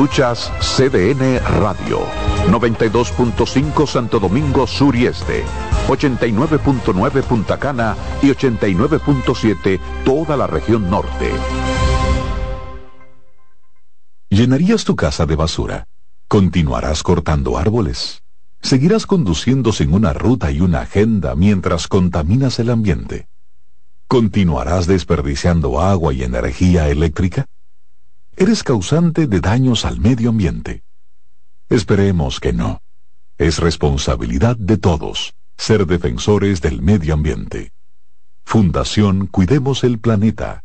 Escuchas CDN Radio, 92.5 Santo Domingo Sur y Este, 89.9 Punta Cana y 89.7 toda la región norte. ¿Llenarías tu casa de basura? ¿Continuarás cortando árboles? ¿Seguirás conduciendo sin una ruta y una agenda mientras contaminas el ambiente? ¿Continuarás desperdiciando agua y energía eléctrica? Eres causante de daños al medio ambiente. Esperemos que no. Es responsabilidad de todos ser defensores del medio ambiente. Fundación Cuidemos el Planeta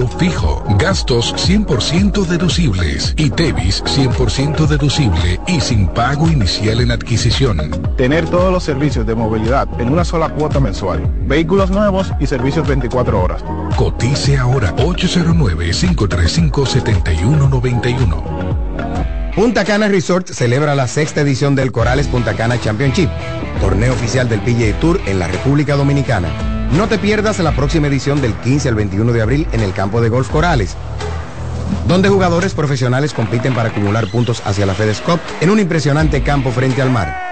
fijo, gastos 100% deducibles y TEVIS 100% deducible y sin pago inicial en adquisición. Tener todos los servicios de movilidad en una sola cuota mensual, vehículos nuevos y servicios 24 horas. Cotice ahora 809-535-7191. Punta Cana Resort celebra la sexta edición del Corales Punta Cana Championship, torneo oficial del PGA Tour en la República Dominicana no te pierdas la próxima edición del 15 al 21 de abril en el campo de golf Corales, donde jugadores profesionales compiten para acumular puntos hacia la FedEx Cup en un impresionante campo frente al mar.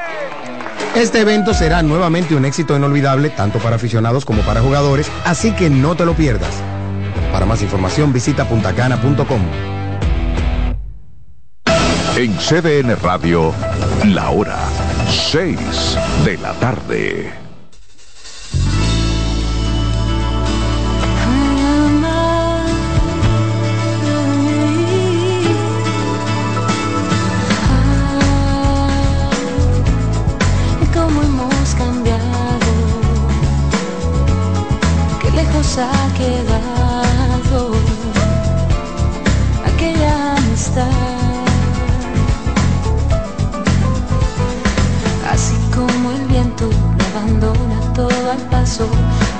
Este evento será nuevamente un éxito inolvidable tanto para aficionados como para jugadores, así que no te lo pierdas. Para más información visita puntacana.com. En CDN Radio, la hora 6 de la tarde.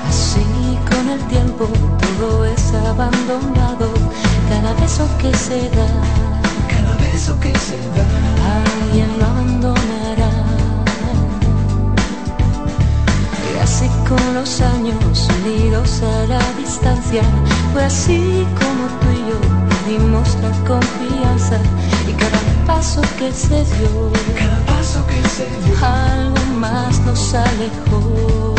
Así con el tiempo todo es abandonado. Cada beso que se da, cada beso que se da, alguien lo abandonará. Y así con los años unidos a la distancia, fue así como tú y yo dimos la confianza y cada paso que se dio, cada paso que se dio, algo más nos alejó.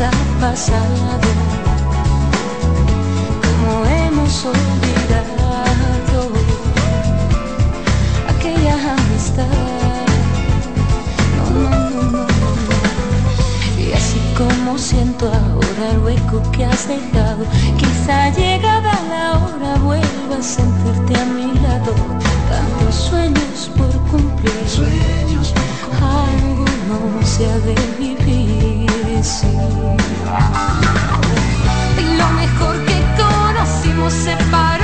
ha pasado? ¿Cómo hemos olvidado aquella amistad? Como siento ahora el hueco que has dejado. Quizá llegada la hora vuelva a sentirte a mi lado. Tantos sueños por cumplir, sueños algo no se ha de vivir. Sí. Y lo mejor que conocimos separó nuestros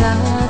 inside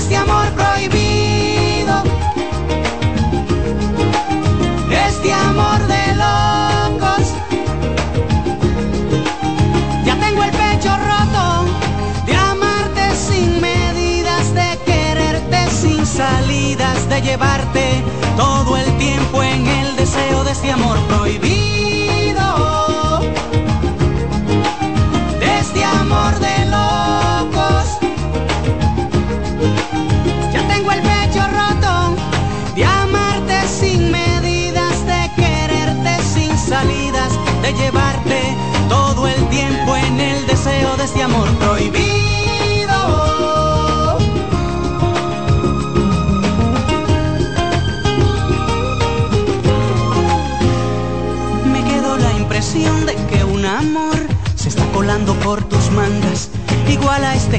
este amor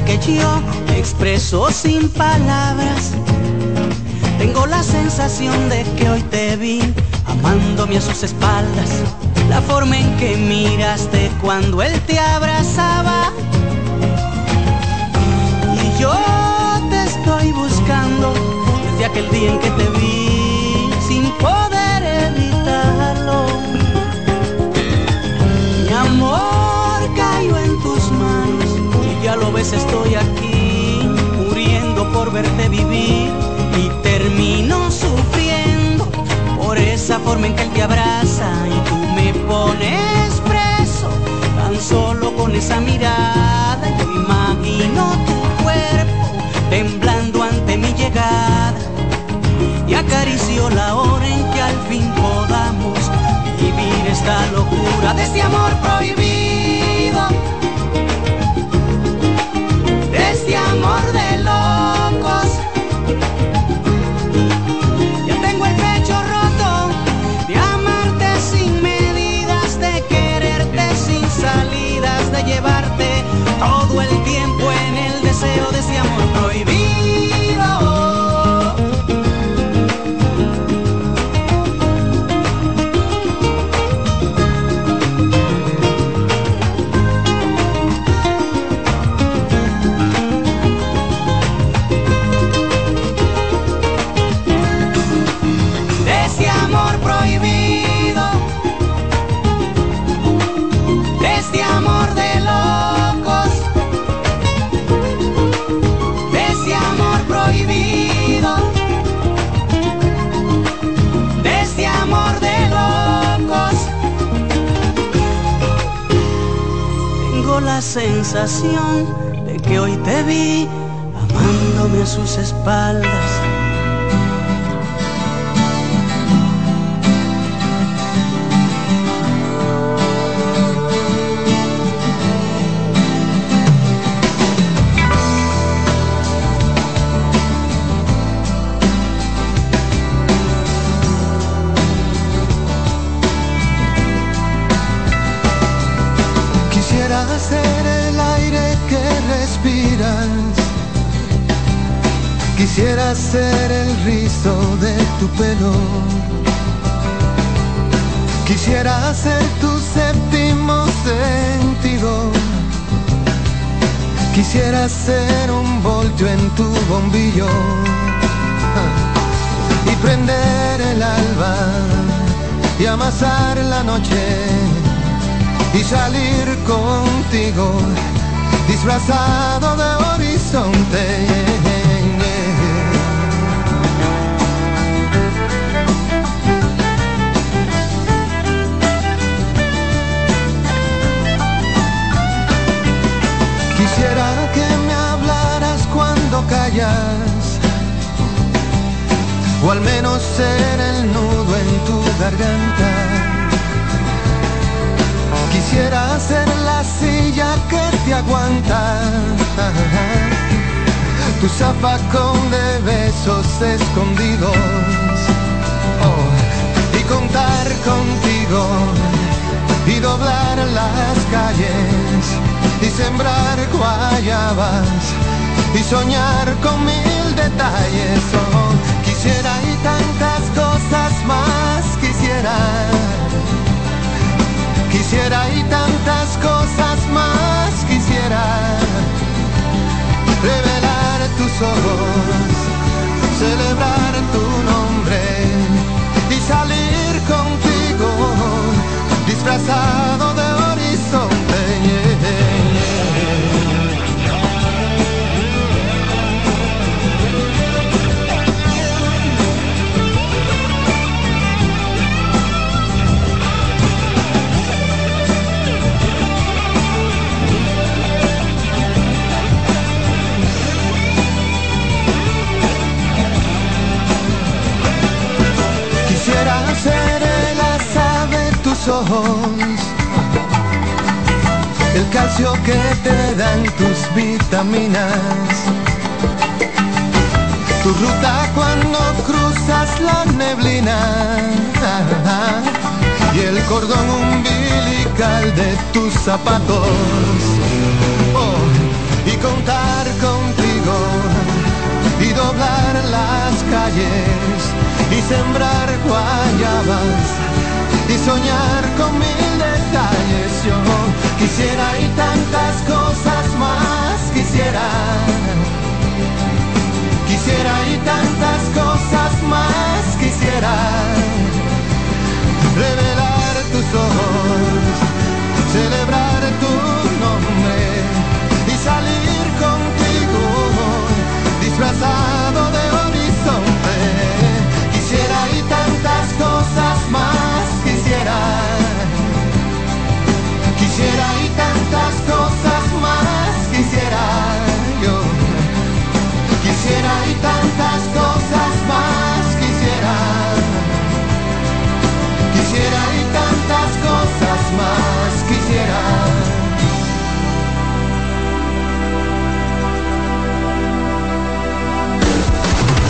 que yo expreso sin palabras. Tengo la sensación de que hoy te vi amándome a sus espaldas. La forma en que miraste cuando él te abrazaba. Y yo te estoy buscando desde aquel día en que te vi sin poder evitarlo. Mi amor ya lo ves, estoy aquí, muriendo por verte vivir. Y termino sufriendo por esa forma en que él te abraza. Y tú me pones preso, tan solo con esa mirada. Yo imagino tu cuerpo temblando ante mi llegada. Y acaricio la hora en que al fin podamos vivir esta locura de este amor prohibido. Amor de locos, ya tengo el pecho roto de amarte sin medidas, de quererte sin salidas, de llevarte todo el tiempo. Sensación de que hoy te vi amándome a sus espaldas. Quisiera ser el rizo de tu pelo. Quisiera ser tu séptimo sentido. Quisiera ser un voltio en tu bombillo y prender el alba y amasar la noche y salir contigo disfrazado de horizonte. Callas, o al menos ser el nudo en tu garganta. Quisiera ser la silla que te aguanta, tu zafacón de besos escondidos, oh, y contar contigo y doblar las calles y sembrar guayabas y soñar con mil detalles. Oh, quisiera y tantas cosas más quisiera. Quisiera y tantas cosas más quisiera. Revelar tus ojos, celebrar tu nombre y salir contigo disfrazado de horizonte. Quisiera ojos, el calcio que te dan tus vitaminas, tu ruta cuando cruzas la neblina. Y el cordón umbilical de tus zapatos. Oh, y contar contigo. Y doblar las calles. Y sembrar guayabas y soñar con mil detalles. Yo quisiera y tantas cosas más quisiera. Quisiera y tantas cosas más quisiera. Revelar tus ojos,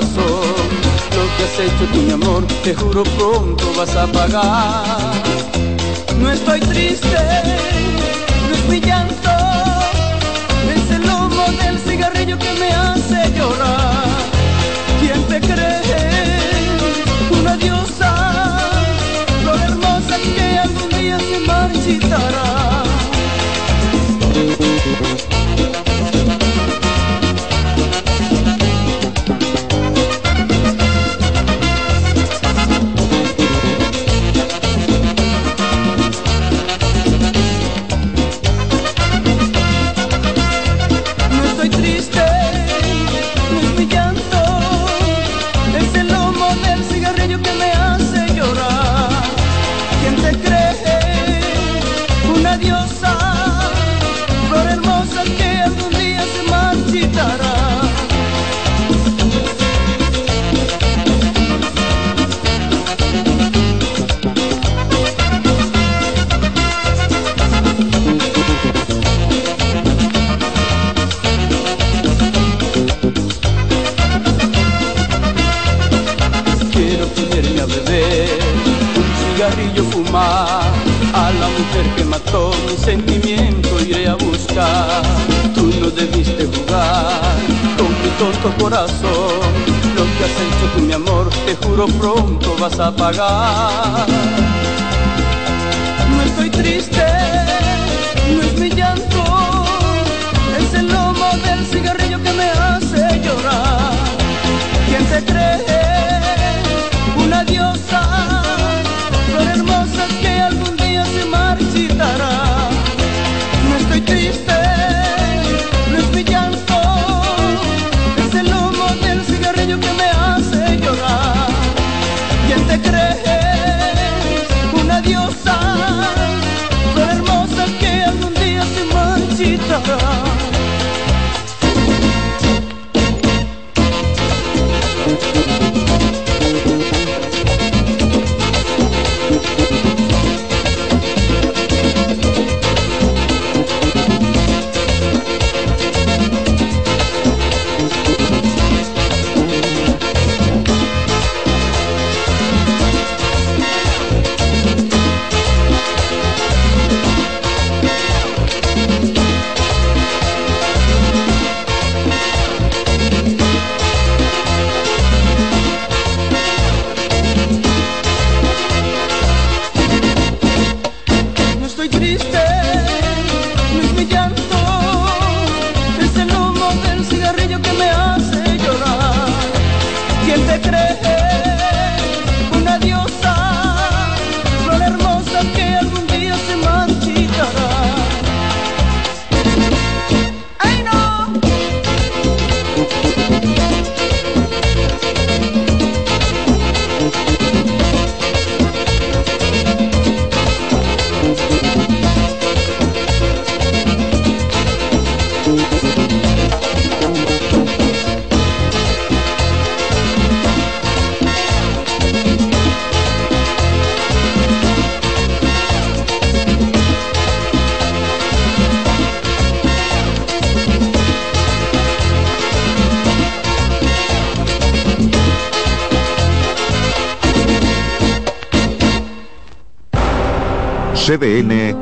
Lo que has hecho tú mi amor, te juro pronto vas a pagar. No estoy triste, no es mi llanto, es el humo del cigarrillo que me hace llorar. ¿Quién te cree? Una diosa, flor hermosa que algún día se marchitará. Lo que has hecho tú, mi amor, te juro pronto vas a pagar. No estoy triste, no es mi llanto, es el lomo del cigarrillo que me hace llorar. ¿Quién te cree? te crees una diosa, tan hermosa que algún día se marchitará. CDN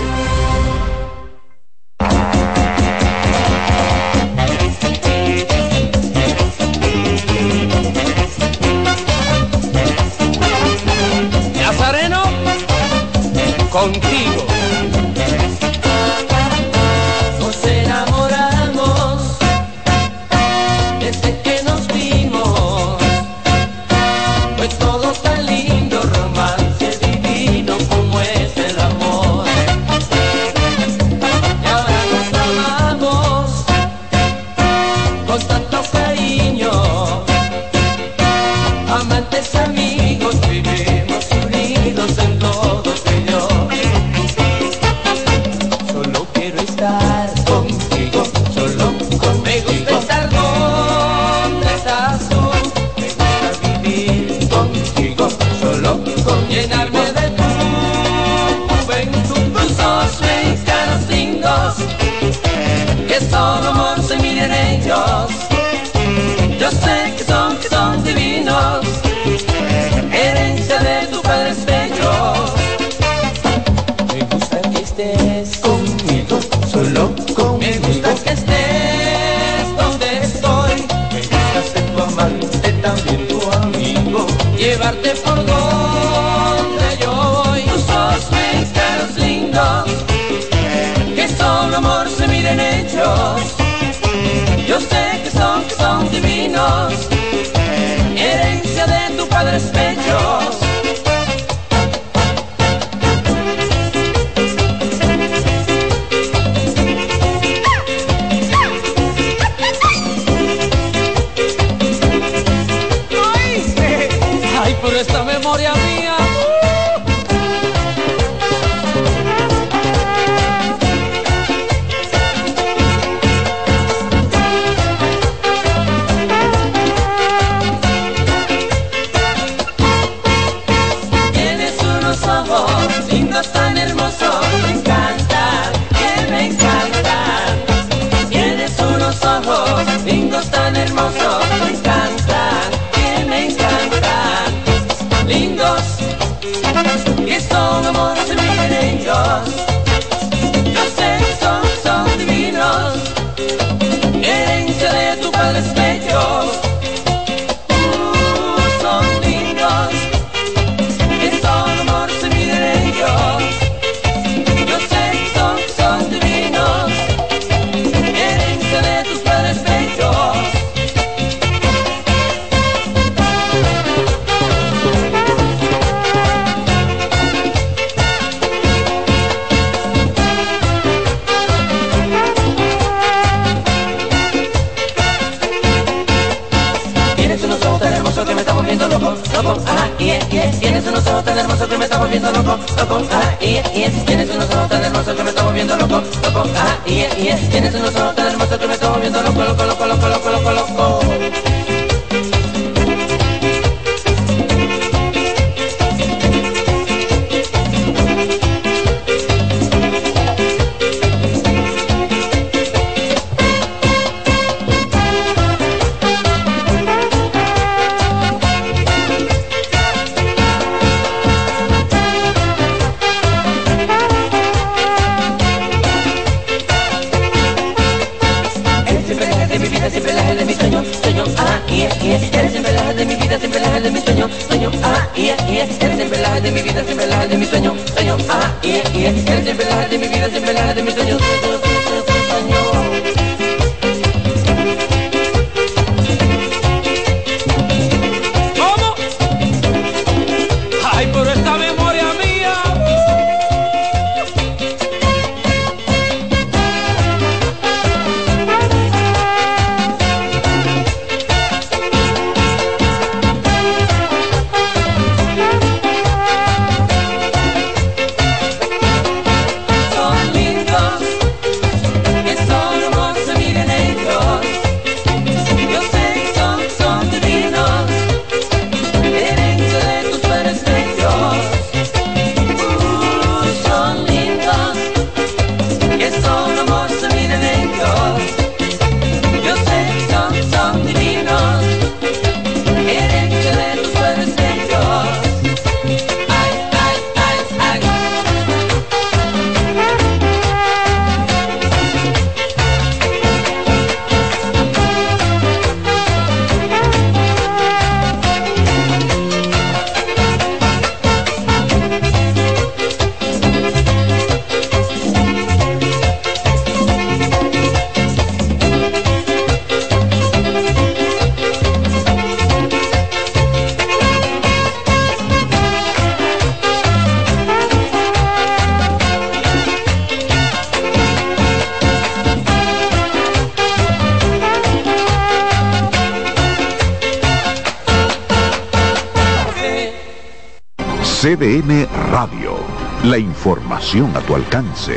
a tu alcance.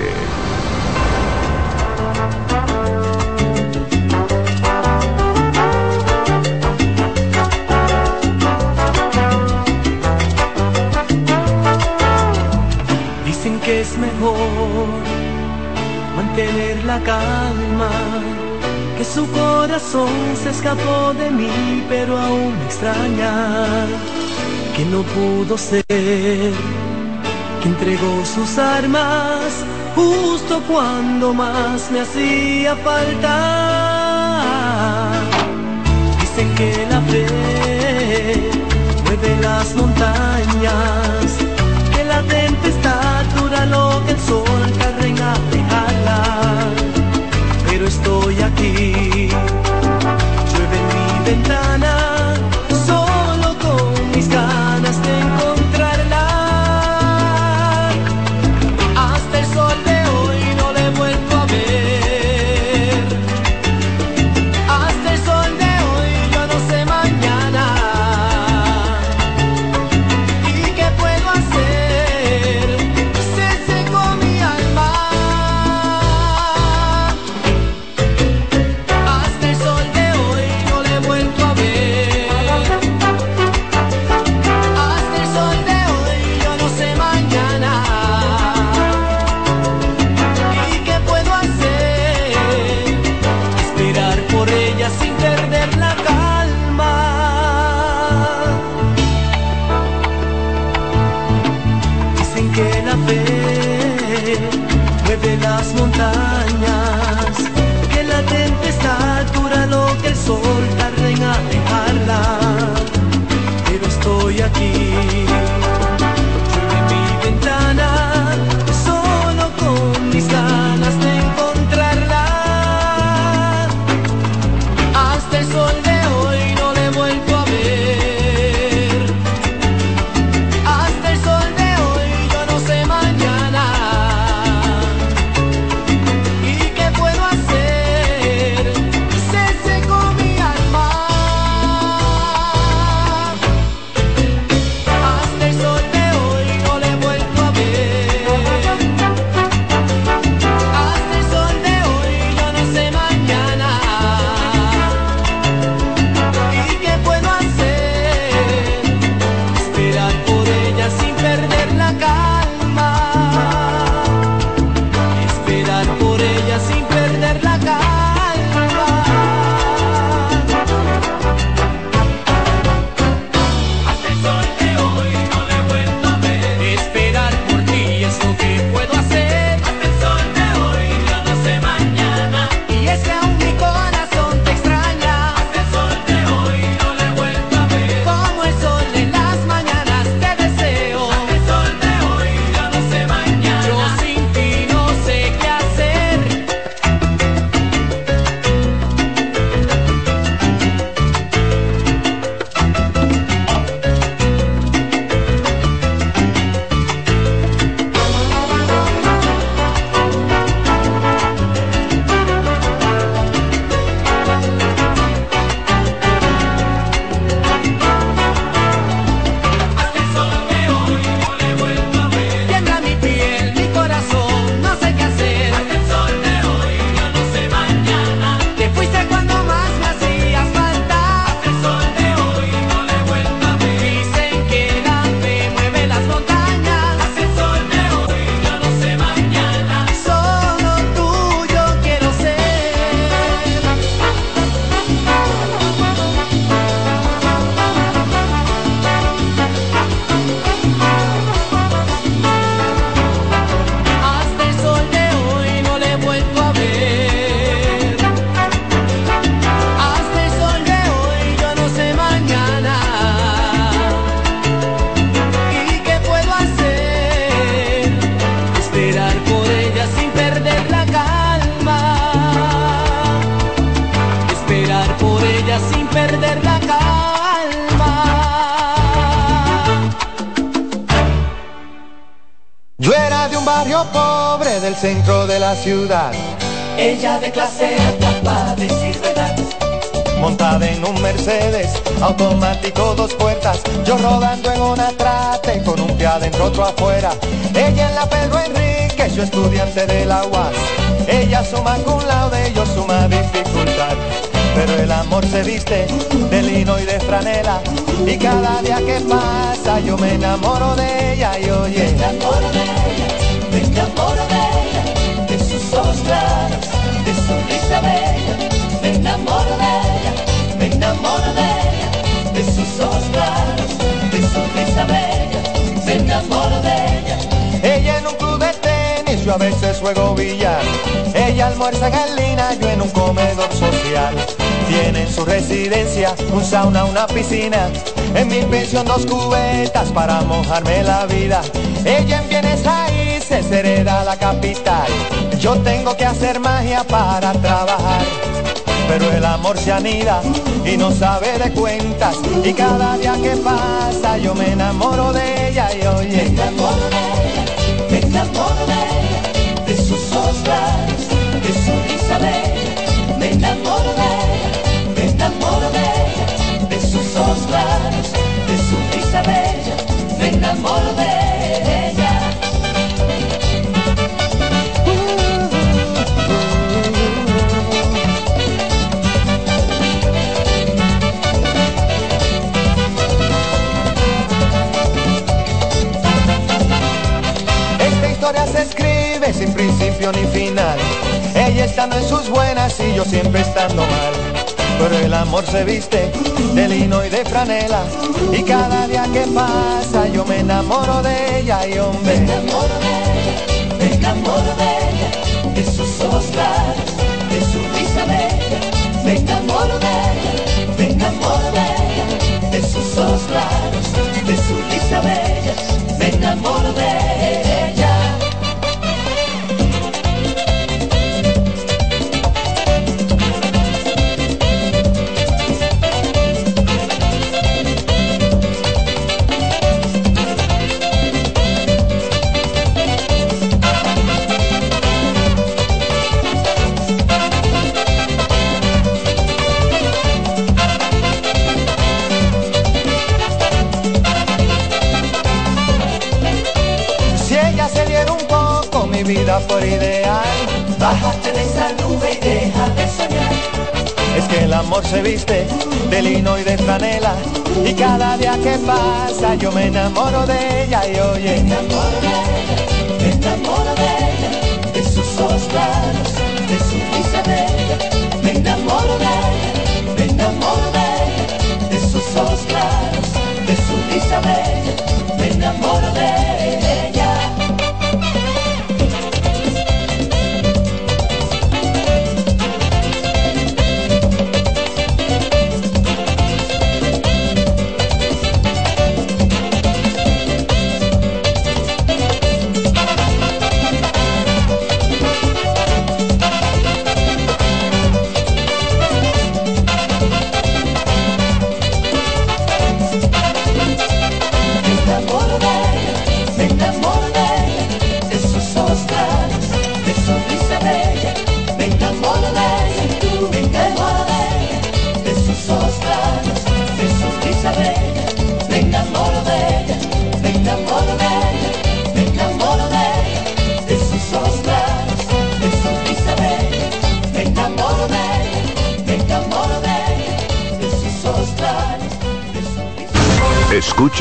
Dicen que es mejor mantener la calma, que su corazón se escapó de mí, pero aún me extraña que no pudo ser que entregó sus armas justo cuando más me hacía falta. Dicen que la fe mueve las montañas, que la tempestad dura lo que el sol carga a dejarla. Pero estoy aquí, centro de la ciudad. Ella de clase alta de verdad. Montada en un Mercedes, automático dos puertas, yo rodando en una trate con un pie adentro otro afuera. Ella en la Pedro Enrique, yo estudiante de la UAS. Ella suma con laude, yo suma dificultad. Pero el amor se viste de lino y de franela Y cada día que pasa yo me enamoro de ella y oye Me enamoro de ella, de su risa bella, me enamoro de ella, me enamoro de ella, de sus ojos claros, de su risa bella, me enamoro de ella, a veces juego billar. Ella almuerza en lina, yo en un comedor social. Tiene en su residencia un sauna, una piscina. En mi pensión dos cubetas para mojarme la vida. Ella en bienes raíces hereda la capital. Yo tengo que hacer magia para trabajar pero el amor se anida y no sabe de cuentas. Y cada día que pasa yo me enamoro de ella y oye me enamoro de ella me enamoro de ella de sus claros de su risa bella me enamoro de ella me enamoro de ella de sus claros de su risa bella me enamoro de ella principio ni final. Ella estando en sus buenas y yo siempre estando mal. Pero el amor se viste de lino y de franela. Y cada día que pasa yo me enamoro de ella y hombre. Me enamoro de ella, me enamoro de ella, de sus ojos claros, se viste de lino y de franela y cada día que pasa yo me enamoro de ella y oye. Me enamoro de ella, me enamoro de ella, de sus ojos claros, de su risa bella. Me enamoro de ella, me enamoro de ella, de sus ojos claros, de su risa bella. Me enamoro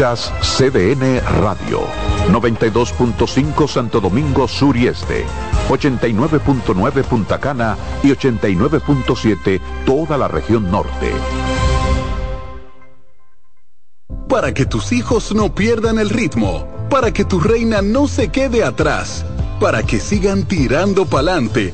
CDN Radio, 92.5 Santo Domingo Sur y Este, 89.9 Punta Cana y 89.7 toda la región norte. Para que tus hijos no pierdan el ritmo, para que tu reina no se quede atrás, para que sigan tirando pa'lante.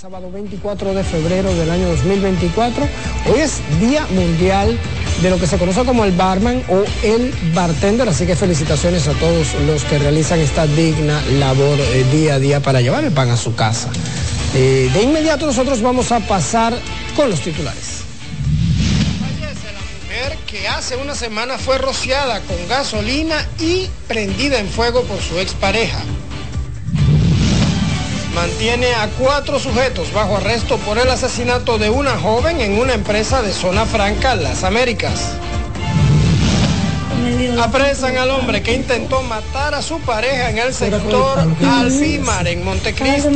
Sábado 24 de febrero del año 2024. Hoy es Día Mundial de lo que se conoce como el barman o el bartender, así que felicitaciones a todos los que realizan esta digna labor eh, día a día para llevar el pan a su casa. Eh, de inmediato nosotros vamos a pasar con los titulares. La mujer que hace una semana fue rociada con gasolina y prendida en fuego por su expareja mantiene a cuatro sujetos bajo arresto por el asesinato de una joven en una empresa de zona franca, Las Américas. Apresan al hombre que intentó matar a su pareja en el sector Alfimar, en Montecristo.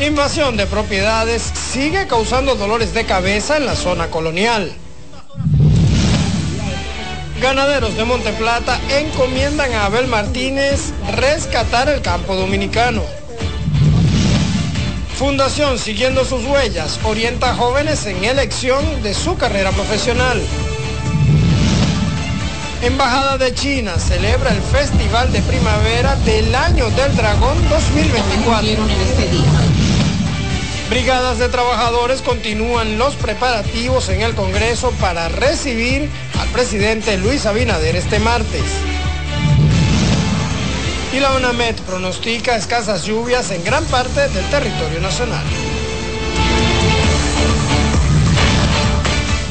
Invasión de propiedades sigue causando dolores de cabeza en la zona colonial. Ganaderos de Monteplata encomiendan a Abel Martínez rescatar el campo dominicano. Fundación Siguiendo sus huellas orienta a jóvenes en elección de su carrera profesional. Embajada de China celebra el Festival de Primavera del Año del Dragón 2024. Brigadas de trabajadores continúan los preparativos en el Congreso para recibir al presidente Luis Abinader este martes. Y la UNAMED pronostica escasas lluvias en gran parte del territorio nacional.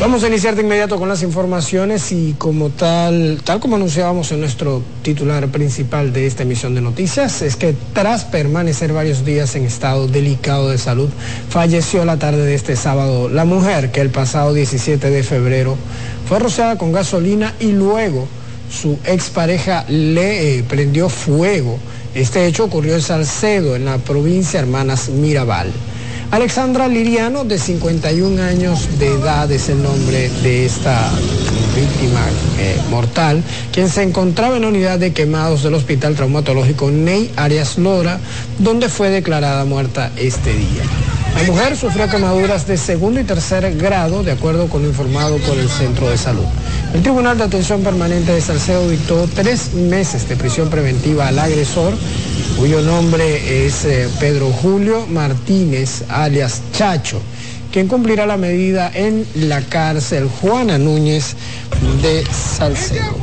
Vamos a iniciar de inmediato con las informaciones y como tal, tal como anunciábamos en nuestro titular principal de esta emisión de noticias, es que tras permanecer varios días en estado delicado de salud, falleció la tarde de este sábado la mujer que el pasado 17 de febrero fue rociada con gasolina y luego su expareja le eh, prendió fuego. Este hecho ocurrió en Salcedo, en la provincia Hermanas Mirabal. Alexandra Liriano, de 51 años de edad, es el nombre de esta víctima eh, mortal, quien se encontraba en la unidad de quemados del Hospital Traumatológico Ney Arias Lora, donde fue declarada muerta este día. La mujer sufrió quemaduras de segundo y tercer grado, de acuerdo con lo informado por el Centro de Salud. El Tribunal de Atención Permanente de Salcedo dictó tres meses de prisión preventiva al agresor, cuyo nombre es eh, Pedro Julio Martínez, alias Chacho, quien cumplirá la medida en la cárcel Juana Núñez de Salcedo.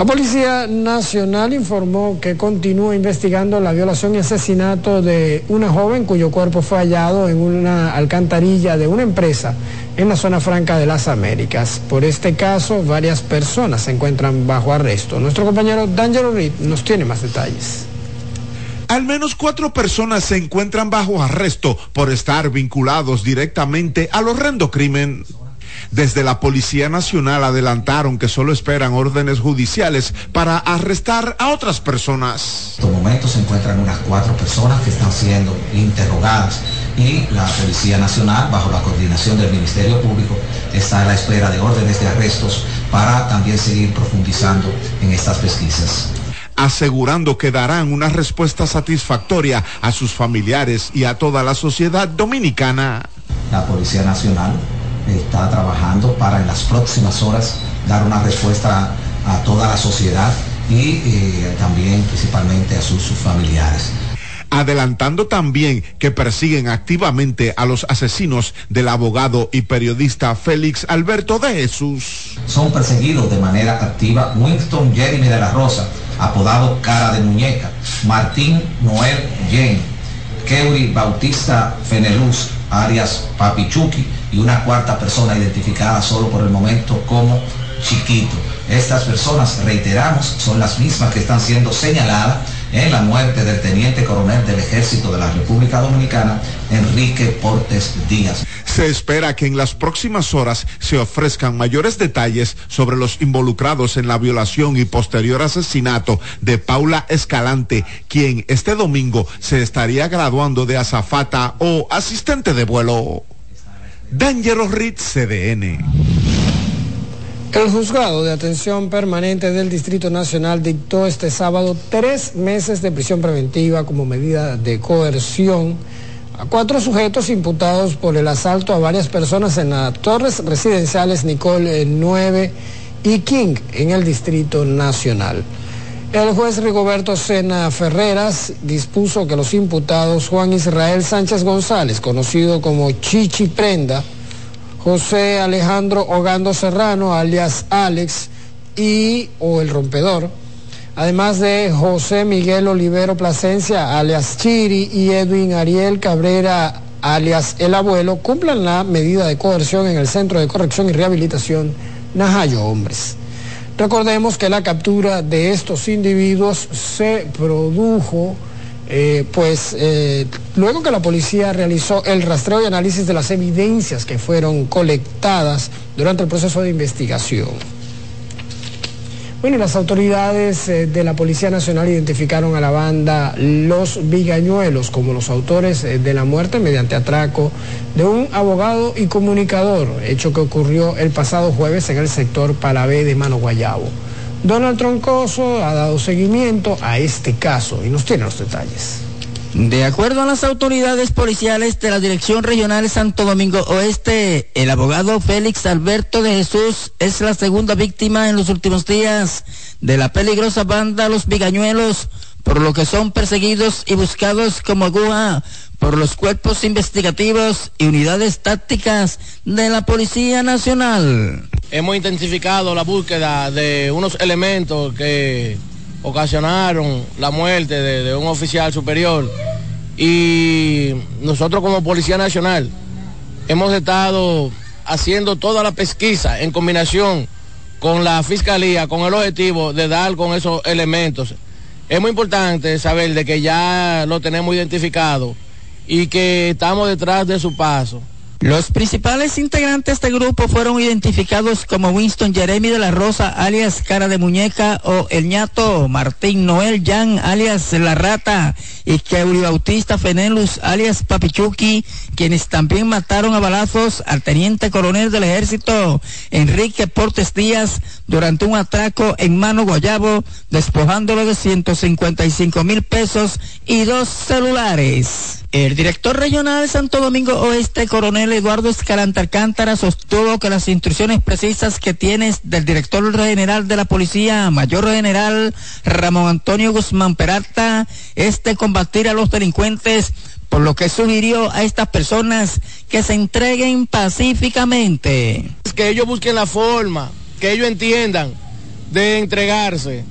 La Policía Nacional informó que continúa investigando la violación y asesinato de una joven cuyo cuerpo fue hallado en una alcantarilla de una empresa en la zona franca de las Américas. Por este caso, varias personas se encuentran bajo arresto. Nuestro compañero D'Angelo Reed nos tiene más detalles. Al menos cuatro personas se encuentran bajo arresto por estar vinculados directamente al horrendo crimen. Desde la Policía Nacional adelantaron que solo esperan órdenes judiciales para arrestar a otras personas. En estos momentos se encuentran unas cuatro personas que están siendo interrogadas y la Policía Nacional, bajo la coordinación del Ministerio Público, está a la espera de órdenes de arrestos para también seguir profundizando en estas pesquisas asegurando que darán una respuesta satisfactoria a sus familiares y a toda la sociedad dominicana. La Policía Nacional está trabajando para en las próximas horas dar una respuesta a toda la sociedad y eh, también principalmente a sus, sus familiares adelantando también que persiguen activamente a los asesinos del abogado y periodista Félix Alberto de Jesús. Son perseguidos de manera activa Winston Jeremy de la Rosa, apodado Cara de Muñeca, Martín Noel Jen, Keuri Bautista Feneluz, alias Papichuki, y una cuarta persona identificada solo por el momento como Chiquito. Estas personas, reiteramos, son las mismas que están siendo señaladas en la muerte del teniente coronel del ejército de la República Dominicana, Enrique Portes Díaz. Se espera que en las próximas horas se ofrezcan mayores detalles sobre los involucrados en la violación y posterior asesinato de Paula Escalante, quien este domingo se estaría graduando de azafata o asistente de vuelo. Dangerous Reed CDN. El juzgado de atención permanente del Distrito Nacional dictó este sábado tres meses de prisión preventiva como medida de coerción a cuatro sujetos imputados por el asalto a varias personas en las torres residenciales Nicole 9 y King en el Distrito Nacional. El juez Rigoberto Sena Ferreras dispuso que los imputados Juan Israel Sánchez González, conocido como Chichi Prenda, José Alejandro Ogando Serrano, alias Alex, y o el rompedor, además de José Miguel Olivero Plasencia, alias Chiri, y Edwin Ariel Cabrera, alias El Abuelo, cumplan la medida de coerción en el Centro de Corrección y Rehabilitación Najayo Hombres. Recordemos que la captura de estos individuos se produjo eh, pues eh, luego que la policía realizó el rastreo y análisis de las evidencias que fueron colectadas durante el proceso de investigación. Bueno, las autoridades eh, de la Policía Nacional identificaron a la banda Los Vigañuelos como los autores eh, de la muerte mediante atraco de un abogado y comunicador, hecho que ocurrió el pasado jueves en el sector Palabé de Mano Guayabo. Donald Troncoso ha dado seguimiento a este caso y nos tiene los detalles. De acuerdo a las autoridades policiales de la Dirección Regional Santo Domingo Oeste, el abogado Félix Alberto de Jesús es la segunda víctima en los últimos días de la peligrosa banda Los Vigañuelos, por lo que son perseguidos y buscados como aguja por los cuerpos investigativos y unidades tácticas de la Policía Nacional. Hemos intensificado la búsqueda de unos elementos que ocasionaron la muerte de, un oficial superior y nosotros como Policía Nacional hemos estado haciendo toda la pesquisa en combinación con la Fiscalía con el objetivo de dar con esos elementos. Es muy importante saber de que ya lo tenemos identificado y que estamos detrás de su paso. Los principales integrantes del grupo fueron identificados como Winston Jeremy de la Rosa, alias Cara de Muñeca, o El ñato Martín Noel Jan, alias La Rata, y Keuri Bautista Fenelus, alias Papichuki, quienes también mataron a balazos al teniente coronel del ejército, Enrique Portes Díaz, durante un atraco en Mano Guayabo, despojándolo de 155 mil pesos y dos celulares. El director regional de Santo Domingo Oeste, coronel Eduardo Escalante Alcántara, sostuvo que las instrucciones precisas que tienes del director general de la policía, mayor general Ramón Antonio Guzmán Peralta, es de combatir a los delincuentes, por lo que sugirió a estas personas que se entreguen pacíficamente. Que ellos busquen la forma, que ellos entiendan de entregarse,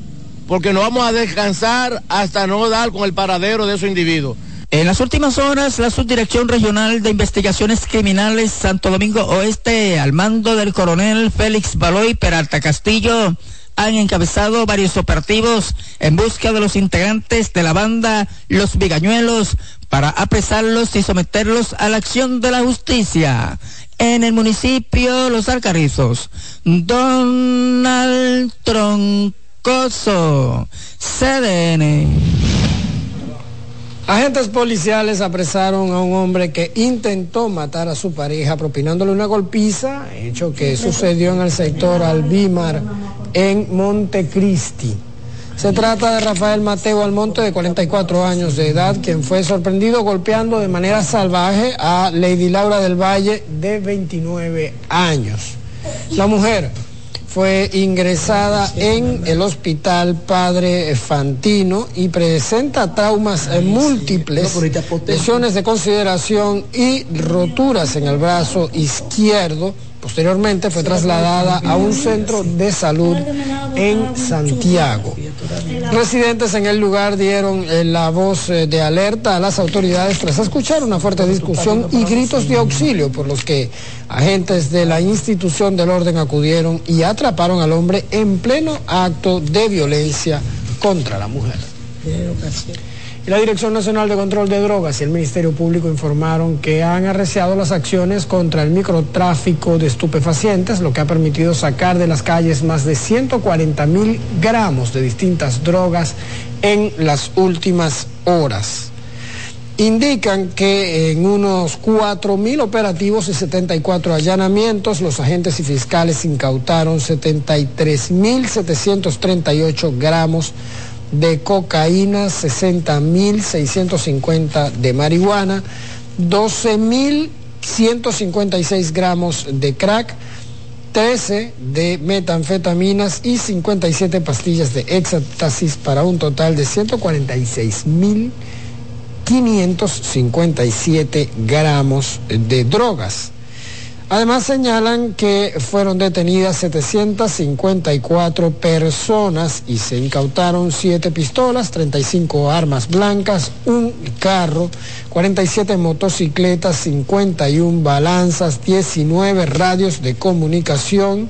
porque no vamos a descansar hasta no dar con el paradero de esos individuos. En las últimas horas, la Subdirección Regional de Investigaciones Criminales Santo Domingo Oeste, al mando del coronel Félix Baloy Peralta Castillo, han encabezado varios operativos en busca de los integrantes de la banda Los Vigañuelos para apresarlos y someterlos a la acción de la justicia. En el municipio Los Alcarrizos, Donald Troncoso, CDN. Agentes policiales apresaron a un hombre que intentó matar a su pareja propinándole una golpiza, hecho que sucedió en el sector Albímar en Montecristi. Se trata de Rafael Mateo Almonte, de 44 años de edad, quien fue sorprendido golpeando de manera salvaje a Lady Laura del Valle, de 29 años. La mujer fue ingresada en el hospital Padre Fantino y presenta traumas múltiples, lesiones de consideración y roturas en el brazo izquierdo Posteriormente fue trasladada a un centro de salud en Santiago. Residentes en el lugar dieron eh, la voz eh, de alerta a las autoridades tras escuchar una fuerte discusión y gritos de auxilio por los que agentes de la institución del orden acudieron y atraparon al hombre en pleno acto de violencia contra la mujer. La Dirección Nacional de Control de Drogas y el Ministerio Público informaron que han arreciado las acciones contra el microtráfico de estupefacientes, lo que ha permitido sacar de las calles más de 140 mil gramos de distintas drogas en las últimas horas. Indican que en unos 4 mil operativos y 74 allanamientos, los agentes y fiscales incautaron 73 mil 738 gramos de cocaína, 60.650 de marihuana, 12.156 gramos de crack, 13 de metanfetaminas y 57 pastillas de éxtasis para un total de 146.557 gramos de drogas. Además señalan que fueron detenidas 754 personas y se incautaron 7 pistolas, 35 armas blancas, un carro, 47 motocicletas, 51 balanzas, 19 radios de comunicación,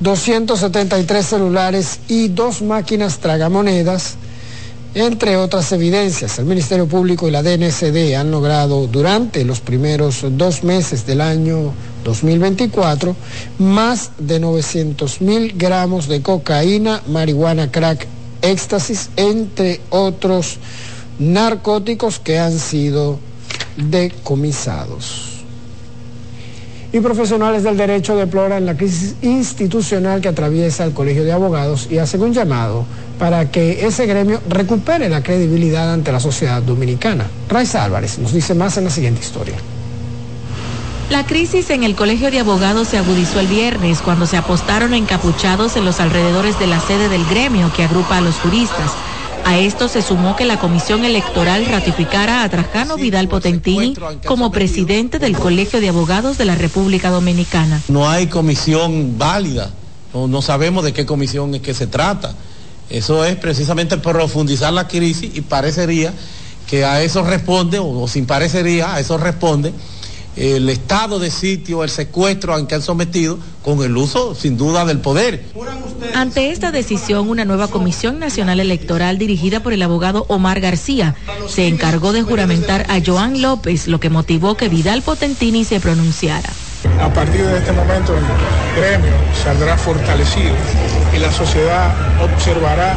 273 celulares y dos máquinas tragamonedas Entre otras evidencias, el Ministerio Público y la DNCD han logrado durante los primeros dos meses del año 2024 más de 900 mil gramos de cocaína, marihuana, crack, éxtasis, entre otros narcóticos que han sido decomisados. Y profesionales del derecho deploran la crisis institucional que atraviesa el Colegio de Abogados y hacen un llamado para que ese gremio recupere la credibilidad ante la sociedad dominicana. Raiza Álvarez nos dice más en la siguiente historia. La crisis en el Colegio de Abogados se agudizó el viernes cuando se apostaron encapuchados en los alrededores de la sede del gremio que agrupa a los juristas. A esto se sumó que la Comisión Electoral ratificara a Trajano Vidal Potentini como presidente del Colegio de Abogados de la República Dominicana. No hay comisión válida, no, no sabemos de qué comisión es que se trata. Eso es precisamente profundizar la crisis y parecería que a eso responde, o, o sin parecería, a eso responde el estado de sitio, el secuestro al que han sometido con el uso sin duda del poder. Ante esta decisión, una nueva Comisión Nacional Electoral dirigida por el abogado Omar García se encargó de juramentar a Joan López, lo que motivó que Vidal Potentini se pronunciara. A partir de este momento el gremio saldrá fortalecido y la sociedad observará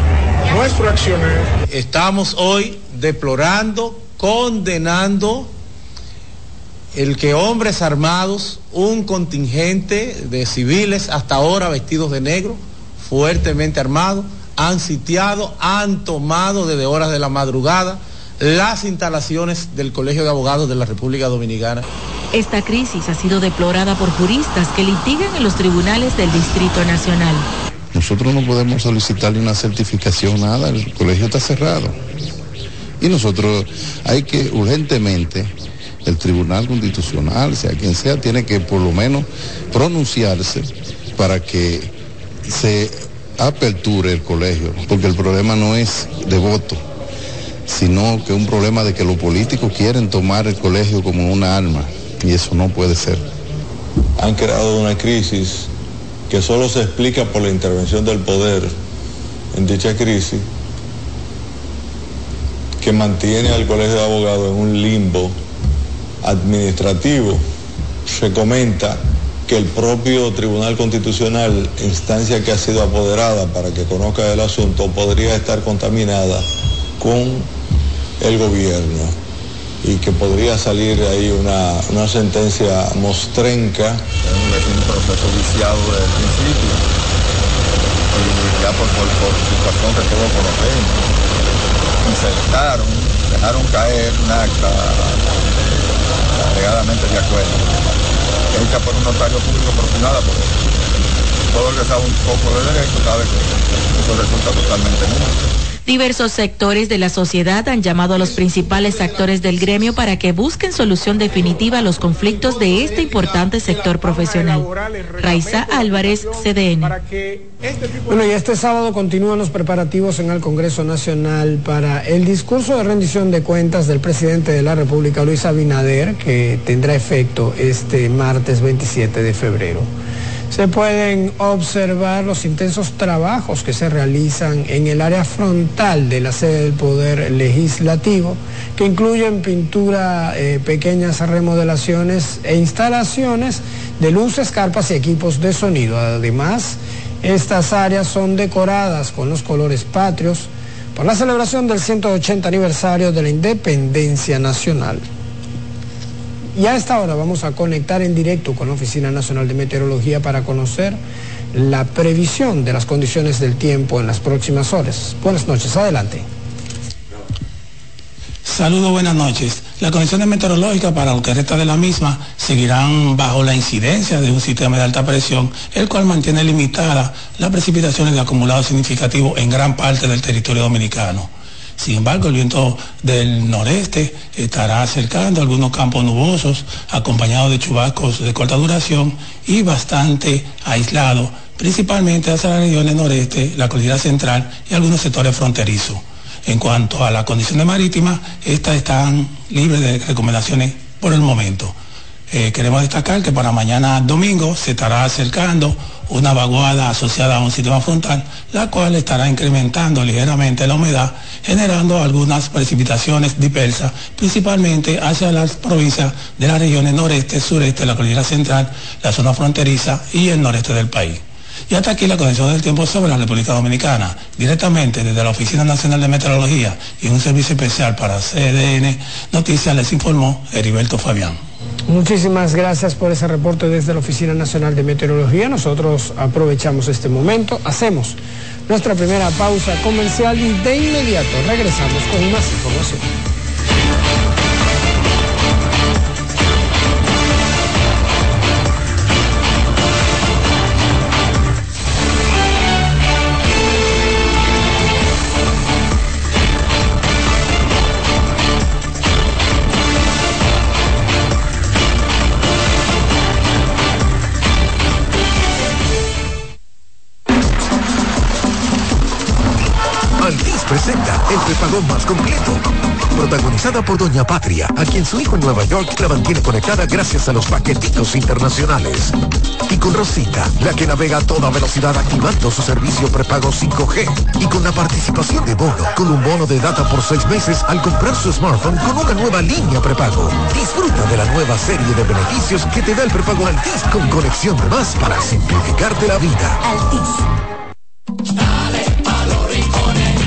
nuestro accionar. Estamos hoy deplorando, condenando el que hombres armados, un contingente de civiles hasta ahora vestidos de negro, fuertemente armados, han sitiado, han tomado desde horas de la madrugada las instalaciones del Colegio de Abogados de la República Dominicana. Esta crisis ha sido deplorada por juristas que litigan en los tribunales del Distrito Nacional. Nosotros no podemos solicitarle una certificación, nada, el colegio está cerrado. Y nosotros hay que urgentemente el Tribunal Constitucional, sea quien sea, tiene que por lo menos pronunciarse para que se aperture el colegio, porque el problema no es de voto, sino que un problema de que los políticos quieren tomar el colegio como una arma, y eso no puede ser. Han creado una crisis que solo se explica por la intervención del poder en dicha crisis, que mantiene al colegio de abogados en un limbo administrativo. Se comenta que el propio Tribunal Constitucional, instancia que ha sido apoderada para que conozca el asunto, podría estar contaminada con el gobierno y que podría salir ahí una, una sentencia mostrenca. Es un proceso viciado desde el principio y ya por, por, situación que todos conocemos. Insertaron, dejaron caer un alegadamente de acuerdo, hecha por un notario público, nada por eso. Todo el que sabe un poco de derecho sabe que eso resulta totalmente nulo. Diversos sectores de la sociedad han llamado a los principales actores del gremio para que busquen solución definitiva a los conflictos de este importante sector profesional. Raiza Álvarez, CDN. Bueno, y este sábado continúan los preparativos en el Congreso Nacional para el discurso de rendición de cuentas del presidente de la República, Luis Abinader, que tendrá efecto este martes 27 de febrero se pueden observar los intensos trabajos que se realizan en el área frontal de la sede del Poder Legislativo, que incluyen pintura, eh, pequeñas remodelaciones e instalaciones de luces, carpas y equipos de sonido. Además, estas áreas son decoradas con los colores patrios por la celebración del 180 aniversario de la independencia nacional. Y a esta hora vamos a conectar en directo con la Oficina Nacional de Meteorología para conocer la previsión de las condiciones del tiempo en las próximas horas. Buenas noches, adelante. Saludos, buenas noches. Las condiciones meteorológicas para lo que resta de la misma seguirán bajo la incidencia de un sistema de alta presión, el cual mantiene limitada las precipitaciones de acumulado significativo en gran parte del territorio dominicano. Sin embargo, el viento del noreste estará acercando algunos campos nubosos, acompañados de chubascos de corta duración y bastante aislado, principalmente hacia las regiones noreste, la cordillera central y algunos sectores fronterizos. En cuanto a las condiciones marítimas, estas están libres de recomendaciones por el momento. Eh, queremos destacar que para mañana domingo se estará acercando una vaguada asociada a un sistema frontal, la cual estará incrementando ligeramente la humedad, generando algunas precipitaciones dispersas, principalmente hacia las provincias de las regiones noreste, sureste, la cordillera central, la zona fronteriza y el noreste del país. Y hasta aquí la condición del tiempo sobre la República Dominicana, directamente desde la Oficina Nacional de Meteorología y un servicio especial para CDN Noticias les informó Heriberto Fabián. Muchísimas gracias por ese reporte desde la Oficina Nacional de Meteorología. Nosotros aprovechamos este momento, hacemos nuestra primera pausa comercial y de inmediato regresamos con más información. Más completo. Protagonizada por Doña Patria, a quien su hijo en Nueva York la mantiene conectada gracias a los paquetitos internacionales. Y con Rosita, la que navega a toda velocidad activando su servicio prepago 5G. Y con la participación de Bono, con un bono de data por seis meses al comprar su smartphone con una nueva línea prepago. Disfruta de la nueva serie de beneficios que te da el prepago Altis con conexión de más para simplificarte la vida.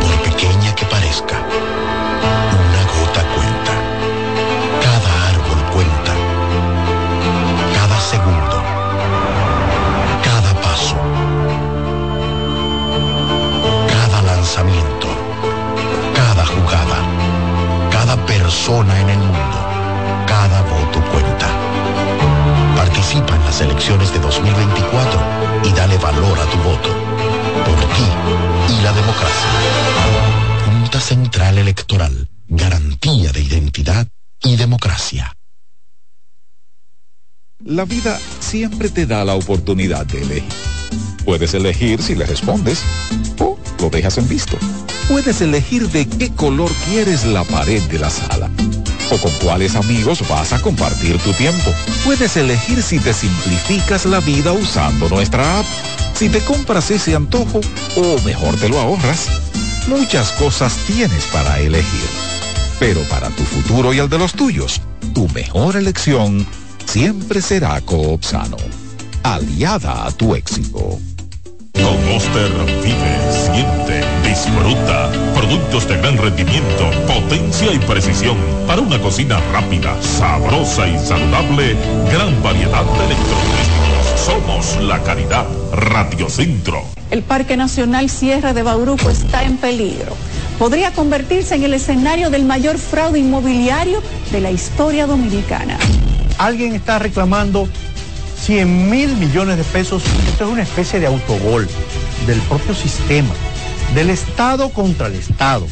Por pequeña que parezca, una gota cuenta. Cada árbol cuenta. Cada segundo. Cada paso. Cada lanzamiento. Cada jugada. Cada persona en el mundo. Cada voto cuenta. Participa en las elecciones de 2024 La vida siempre te da la oportunidad de elegir. Puedes elegir si le respondes o lo dejas en visto. Puedes elegir de qué color quieres la pared de la sala o con cuáles amigos vas a compartir tu tiempo. Puedes elegir si te simplificas la vida usando nuestra app, si te compras ese antojo o mejor te lo ahorras. Muchas cosas tienes para elegir. Pero para tu futuro y el de los tuyos, tu mejor elección siempre será Coop Sano. Aliada a tu éxito. Con Monster vive, siente, disfruta. Productos de gran rendimiento, potencia y precisión. Para una cocina rápida, sabrosa y saludable, gran variedad de electrodomésticos. Somos la calidad Radio Centro. El Parque Nacional Sierra de Bauruco está en peligro. Podría convertirse en el escenario del mayor fraude inmobiliario de la historia dominicana. Alguien está reclamando 100 mil millones de pesos. Esto es una especie de autogol del propio sistema, del Estado contra el Estado.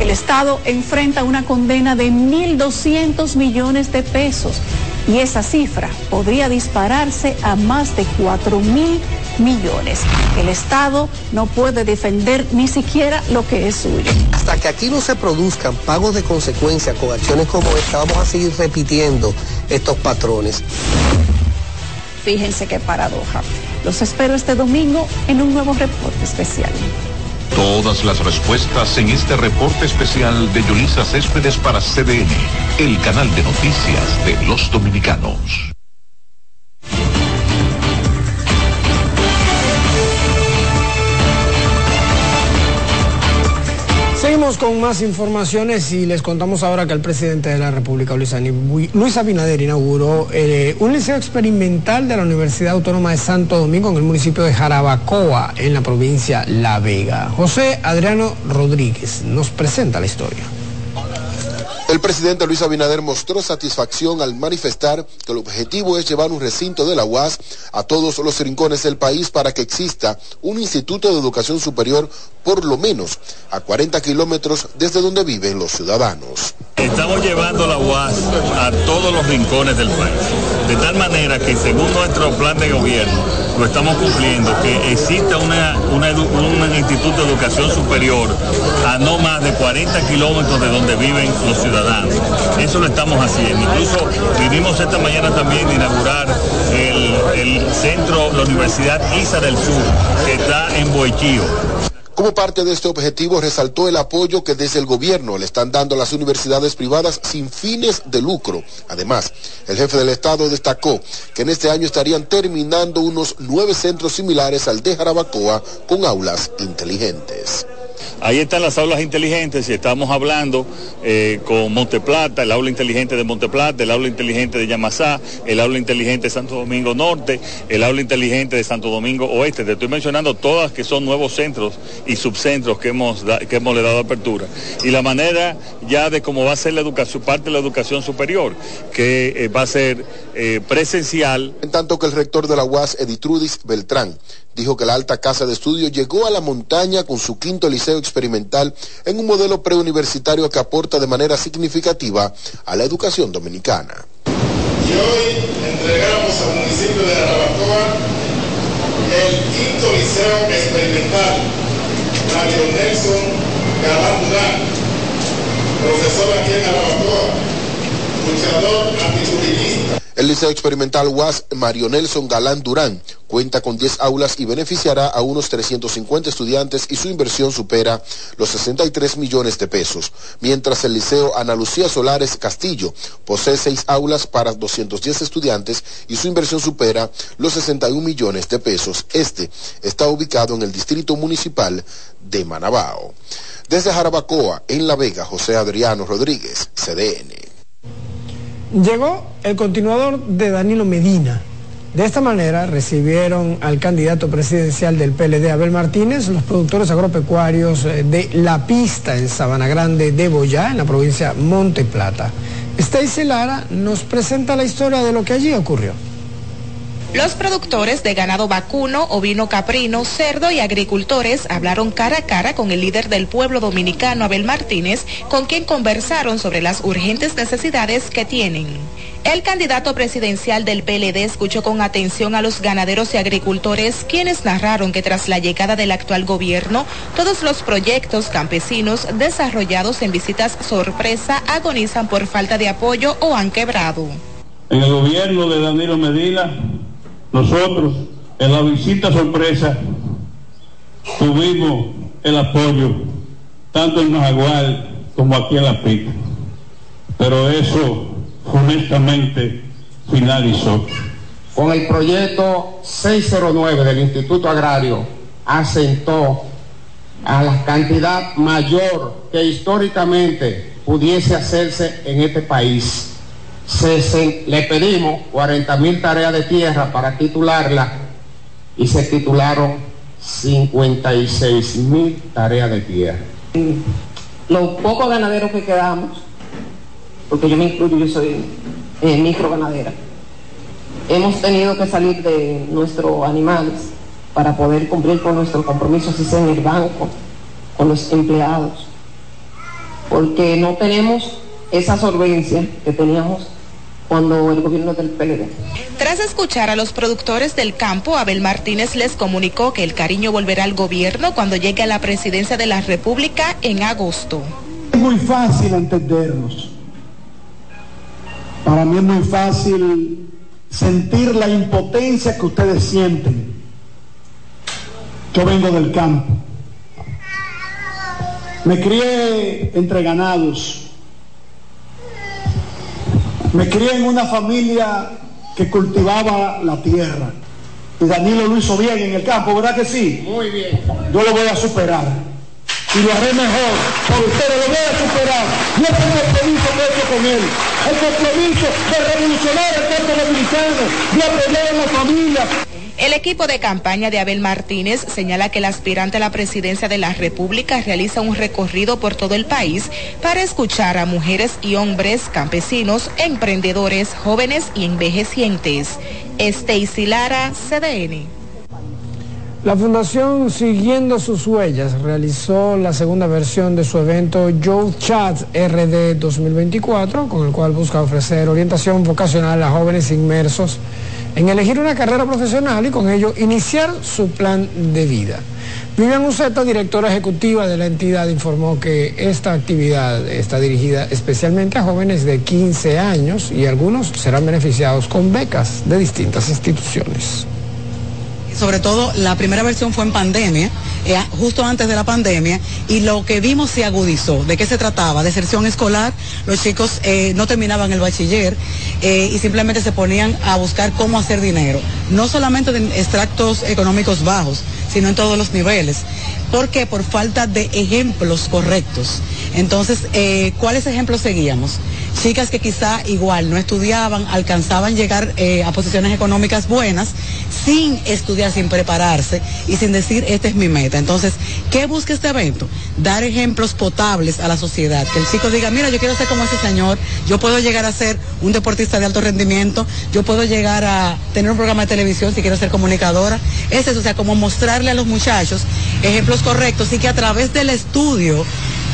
El Estado enfrenta una condena de 1.200 millones de pesos y esa cifra podría dispararse a más de 4 mil millones. El Estado no puede defender ni siquiera lo que es suyo. Hasta que aquí no se produzcan pagos de consecuencia con acciones como esta, vamos a seguir repitiendo estos patrones. Fíjense qué paradoja. Los espero este domingo en un nuevo reporte especial. Todas las respuestas en este reporte especial de Yulisa Céspedes para CDN, el canal de noticias de los dominicanos. Con más informaciones y les contamos ahora que el presidente de la República, Luis Abinader, inauguró eh, un liceo experimental de la Universidad Autónoma de Santo Domingo en el municipio de Jarabacoa, en la provincia La Vega. José Adriano Rodríguez nos presenta la historia. El presidente Luis Abinader mostró satisfacción al manifestar que el objetivo es llevar un recinto de la UAS a todos los rincones del país para que exista un instituto de educación superior por lo menos a 40 kilómetros desde donde viven los ciudadanos. Estamos llevando la UAS a todos los rincones del país, de tal manera que según nuestro plan de gobierno lo estamos cumpliendo, que exista una, un instituto de educación superior a no más de 40 kilómetros de donde viven los ciudadanos. Eso lo estamos haciendo. Incluso vinimos esta mañana también a inaugurar el, el centro, la Universidad ISA del Sur, que está en Boiquío. Como parte de este objetivo, resaltó el apoyo que desde el gobierno le están dando a las universidades privadas sin fines de lucro. Además, el jefe del Estado destacó que en este año estarían terminando unos nueve centros similares al de Jarabacoa con aulas inteligentes. Ahí están las aulas inteligentes y estamos hablando eh, con Monteplata, el aula inteligente de Monteplata, el aula inteligente de Yamasá, el aula inteligente de Santo Domingo Norte, el aula inteligente de Santo Domingo Oeste. Te estoy mencionando todas que son nuevos centros y subcentros que hemos, que hemos le dado apertura. Y la manera ya de cómo va a ser la educación, parte de la educación superior, que eh, va a ser eh, presencial. En tanto que el rector de la UAS, Editrudis Beltrán, dijo que la alta casa de estudio llegó a la montaña con su quinto liceo experimental en un modelo preuniversitario que aporta de manera significativa a la educación dominicana. Y hoy entregamos al municipio de Arabacoa el quinto liceo experimental, Mario Nelson Galán profesor aquí en Arabacoa, luchador antitudinista el Liceo Experimental UAS Mario Nelson Galán Durán cuenta con 10 aulas y beneficiará a unos 350 estudiantes y su inversión supera los 63 millones de pesos, mientras el Liceo Ana Lucía Solares Castillo posee 6 aulas para 210 estudiantes y su inversión supera los 61 millones de pesos. Este está ubicado en el Distrito Municipal de Manabao. Desde Jarabacoa, en La Vega, José Adriano Rodríguez, CDN. Llegó el continuador de Danilo Medina. De esta manera recibieron al candidato presidencial del PLD, Abel Martínez, los productores agropecuarios eh, de La Pista en Sabana Grande de Boyá, en la provincia Monte Plata. Stacy Lara nos presenta la historia de lo que allí ocurrió. Los productores de ganado vacuno, ovino caprino, cerdo y agricultores hablaron cara a cara con el líder del pueblo dominicano, Abel Martínez, con quien conversaron sobre las urgentes necesidades que tienen. El candidato presidencial del PLD escuchó con atención a los ganaderos y agricultores, quienes narraron que tras la llegada del actual gobierno, todos los proyectos campesinos desarrollados en visitas sorpresa agonizan por falta de apoyo o han quebrado. En el gobierno de Danilo Medina, nosotros, en la visita sorpresa, tuvimos el apoyo, tanto en Majagual como aquí en La Pica. Pero eso, honestamente, finalizó. Con el proyecto 609 del Instituto Agrario, asentó a la cantidad mayor que históricamente pudiese hacerse en este país le pedimos 40 mil tareas de tierra para titularla y se titularon 56 mil tareas de tierra. Los pocos ganaderos que quedamos, porque yo me incluyo, yo soy eh, micro ganadera, hemos tenido que salir de nuestros animales para poder cumplir con nuestro compromiso, así sea en el banco, con los empleados, porque no tenemos esa solvencia que teníamos cuando el gobierno del PLD. Tras escuchar a los productores del campo, Abel Martínez les comunicó que el cariño volverá al gobierno cuando llegue a la presidencia de la República en agosto. Es muy fácil entendernos. Para mí es muy fácil sentir la impotencia que ustedes sienten. Yo vengo del campo. Me crié entre ganados me crié en una familia que cultivaba la tierra. Y Danilo lo hizo bien en el campo, ¿verdad que sí? Muy bien. Yo lo voy a superar. Y lo haré mejor. Por ustedes lo voy a superar. Yo tengo el compromiso que he hecho con él. El compromiso de revolucionar el campo dominicano, de apoyar a la familia. El equipo de campaña de Abel Martínez señala que el aspirante a la presidencia de la República realiza un recorrido por todo el país para escuchar a mujeres y hombres, campesinos, emprendedores, jóvenes y envejecientes. Stacy Lara, CDN. La Fundación Siguiendo sus Huellas realizó la segunda versión de su evento Youth Chat RD 2024, con el cual busca ofrecer orientación vocacional a jóvenes inmersos en elegir una carrera profesional y con ello iniciar su plan de vida. Vivian Uceta, directora ejecutiva de la entidad, informó que esta actividad está dirigida especialmente a jóvenes de 15 años y algunos serán beneficiados con becas de distintas instituciones sobre todo la primera versión fue en pandemia, eh, justo antes de la pandemia, y lo que vimos se agudizó. ¿De qué se trataba? Deserción escolar, los chicos eh, no terminaban el bachiller eh, y simplemente se ponían a buscar cómo hacer dinero, no solamente de extractos económicos bajos, sino en todos los niveles. ¿Por qué? Por falta de ejemplos correctos. Entonces, ¿cuáles ejemplos seguíamos? Chicas que quizá igual no estudiaban, alcanzaban llegar eh, a posiciones económicas buenas sin estudiar, sin prepararse y sin decir, esta es mi meta. Entonces, ¿qué busca este evento? Dar ejemplos potables a la sociedad. Que el chico diga, mira, yo quiero ser como ese señor, yo puedo llegar a ser un deportista de alto rendimiento, yo puedo llegar a tener un programa de televisión si quiero ser comunicadora. Es eso, o sea, como mostrarle a los muchachos ejemplos correctos y que a través del estudio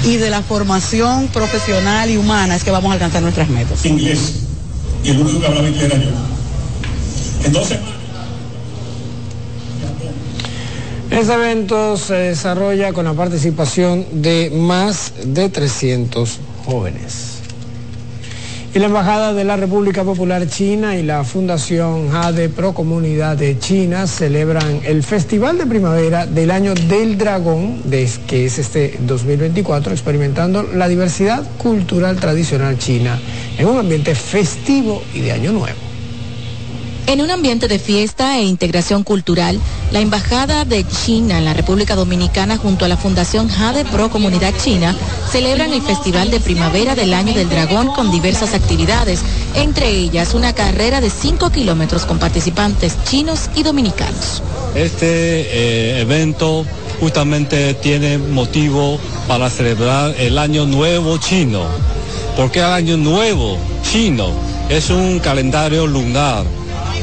y de la formación profesional y humana es que vamos a alcanzar nuestras metas. Inglés. Y el único que hablaba inglés era yo. Entonces. Este evento se desarrolla con la participación de más de 300 jóvenes. Y la Embajada de la República Popular China y la Fundación Jade Pro Comunidad de China celebran el Festival de Primavera del Año del Dragón, que es este 2024, experimentando la diversidad cultural tradicional china en un ambiente festivo y de Año Nuevo. En un ambiente de fiesta e integración cultural, la Embajada de China en la República Dominicana junto a la Fundación Jade Pro Comunidad China celebran el Festival de Primavera del Año del Dragón con diversas actividades, entre ellas una carrera de 5 kilómetros con participantes chinos y dominicanos. Este eh, evento justamente tiene motivo para celebrar el Año Nuevo Chino. porque el Año Nuevo Chino? Es un calendario lunar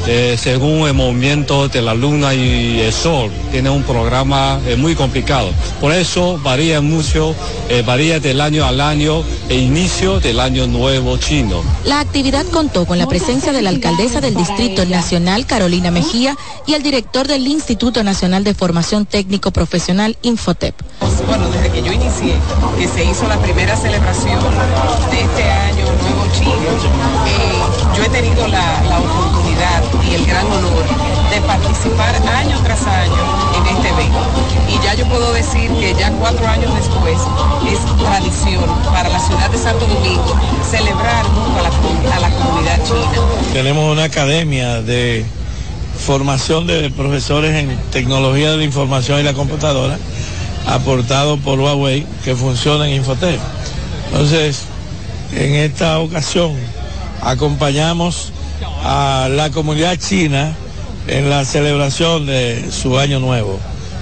eh, según el movimiento de la luna y el sol. Tiene un programa eh, muy complicado. Por eso varía mucho, eh, varía del año al año e inicio del año nuevo chino. La actividad contó con la presencia de la alcaldesa del Distrito Nacional, Carolina Mejía, y el director del Instituto Nacional de Formación Técnico Profesional, Infotep. Bueno, desde que yo inicié, que se hizo la primera celebración de este año nuevo chino, yo he tenido la, la oportunidad y el gran honor de participar año tras año en este evento. Y ya yo puedo decir que ya cuatro años después es tradición para la ciudad de Santo Domingo celebrar junto a la, comunidad china. Tenemos una academia de formación de profesores en tecnología de la información y la computadora, aportado por Huawei, que funciona en Infotec. Entonces, en esta ocasión acompañamos a la comunidad china en la celebración de su año nuevo.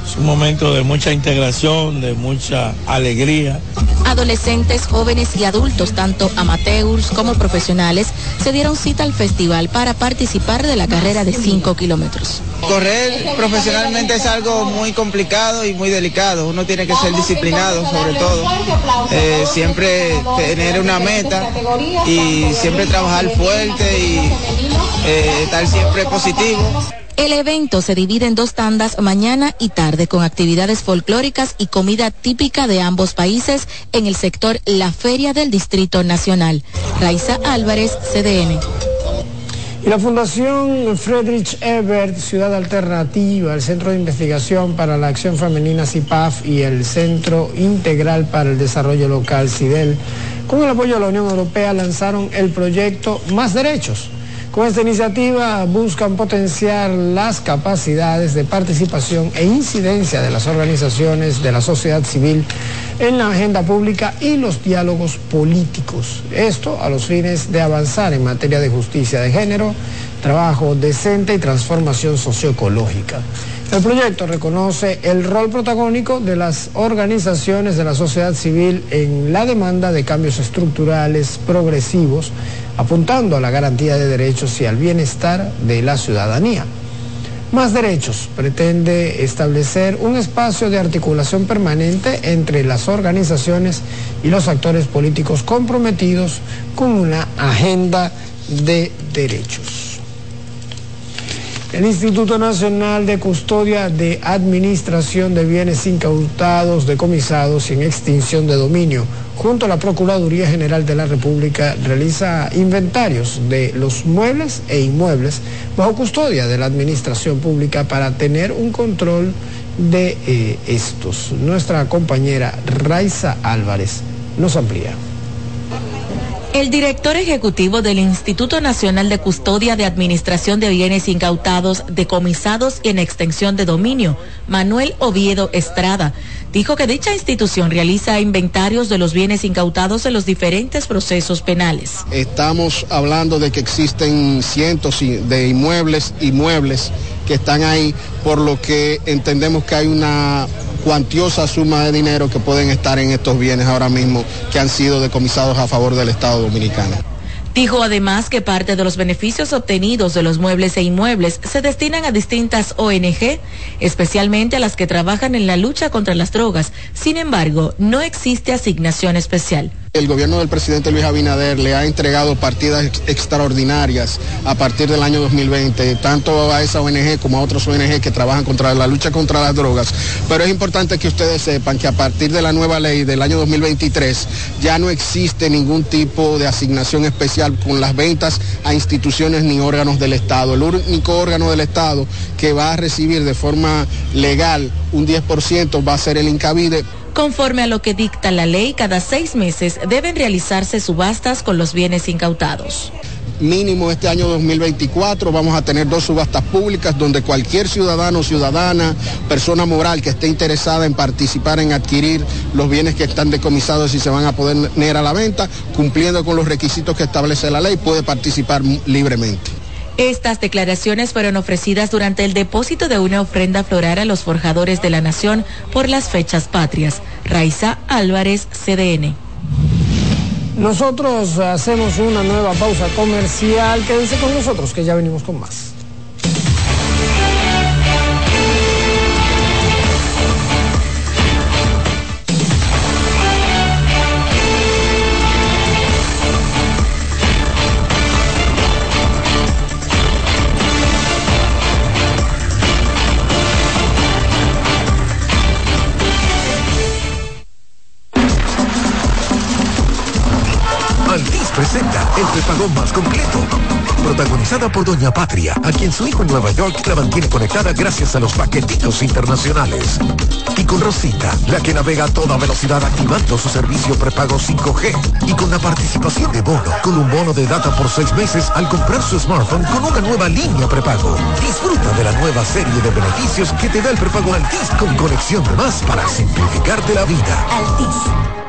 Es un momento de mucha integración, de mucha alegría. Adolescentes, jóvenes y adultos, tanto amateurs como profesionales, se dieron cita al festival para participar de la carrera de 5 kilómetros. Correr profesionalmente es algo muy complicado y muy delicado. Uno tiene que ser disciplinado sobre todo. Eh, siempre tener una meta y siempre trabajar fuerte y eh, estar siempre positivo. El evento se divide en dos tandas mañana y tarde con actividades folclóricas y comida típica de ambos países en el sector La Feria del Distrito Nacional. Raiza Álvarez, CDN. Y la Fundación Friedrich Ebert, Ciudad Alternativa, el Centro de Investigación para la Acción Femenina CIPAF y el Centro Integral para el Desarrollo Local CIDEL, con el apoyo de la Unión Europea, lanzaron el proyecto Más Derechos Con esta iniciativa buscan potenciar las capacidades de participación e incidencia de las organizaciones de la sociedad civil en la agenda pública y los diálogos políticos. Esto a los fines de avanzar en materia de justicia de género, trabajo decente y transformación socioecológica. El proyecto reconoce el rol protagónico de las organizaciones de la sociedad civil en la demanda de cambios estructurales progresivos, apuntando a la garantía de derechos y al bienestar de la ciudadanía. Más Derechos pretende establecer un espacio de articulación permanente entre las organizaciones y los actores políticos comprometidos con una agenda de derechos. El Instituto Nacional de Custodia de Administración de Bienes Incautados, Decomisados y en Extinción de Dominio, junto a la Procuraduría General de la República, realiza inventarios de los muebles e inmuebles bajo custodia de la Administración Pública para tener un control de eh, estos. Nuestra compañera Raiza Álvarez nos amplía. El director ejecutivo del Instituto Nacional de Custodia de Administración de Bienes Incautados, Decomisados y en Extensión de Dominio, Manuel Oviedo Estrada, dijo que dicha institución realiza inventarios de los bienes incautados en los diferentes procesos penales. Estamos hablando de que existen cientos de inmuebles y muebles que están ahí, por lo que entendemos que hay una cuantiosa suma de dinero que pueden estar en estos bienes ahora mismo que han sido decomisados a favor del Estado dominicano. Dijo además que parte de los beneficios obtenidos de los muebles e inmuebles se destinan a distintas ONG, especialmente a las que trabajan en la lucha contra las drogas. Sin embargo, no existe asignación especial. El gobierno del presidente Luis Abinader le ha entregado partidas extraordinarias a partir del año 2020, tanto a esa ONG como a otras ONG que trabajan contra la lucha contra las drogas. Pero es importante que ustedes sepan que a partir de la nueva ley del año 2023 ya no existe ningún tipo de asignación especial con las ventas a instituciones ni órganos del Estado. El único órgano del Estado que va a recibir de forma legal un 10% va a ser el Incavide Conforme a lo que dicta la ley, cada seis meses deben realizarse subastas con los bienes incautados mínimo este año 2024 vamos a tener dos subastas públicas donde cualquier ciudadano, ciudadana, persona moral que esté interesada en participar en adquirir los bienes que están decomisados y se van a poner a la venta, cumpliendo con los requisitos que establece la ley, puede participar libremente. Estas declaraciones fueron ofrecidas durante el depósito de una ofrenda floral a los forjadores de la nación por las fechas patrias. Raiza Álvarez, CDN. Nosotros hacemos una nueva pausa comercial. Quédense con nosotros que ya venimos con más. Presenta el prepago más completo. Protagonizada por Doña Patria, a quien su hijo en Nueva York la mantiene conectada gracias a los paquetitos internacionales. Y con Rosita, la que navega a toda velocidad activando su servicio prepago 5G. Y con la participación de Bono, con un bono de data por seis meses al comprar su smartphone con una nueva línea prepago. Disfruta de la nueva serie de beneficios que te da el prepago Altis con conexión de más para simplificarte la vida. Altis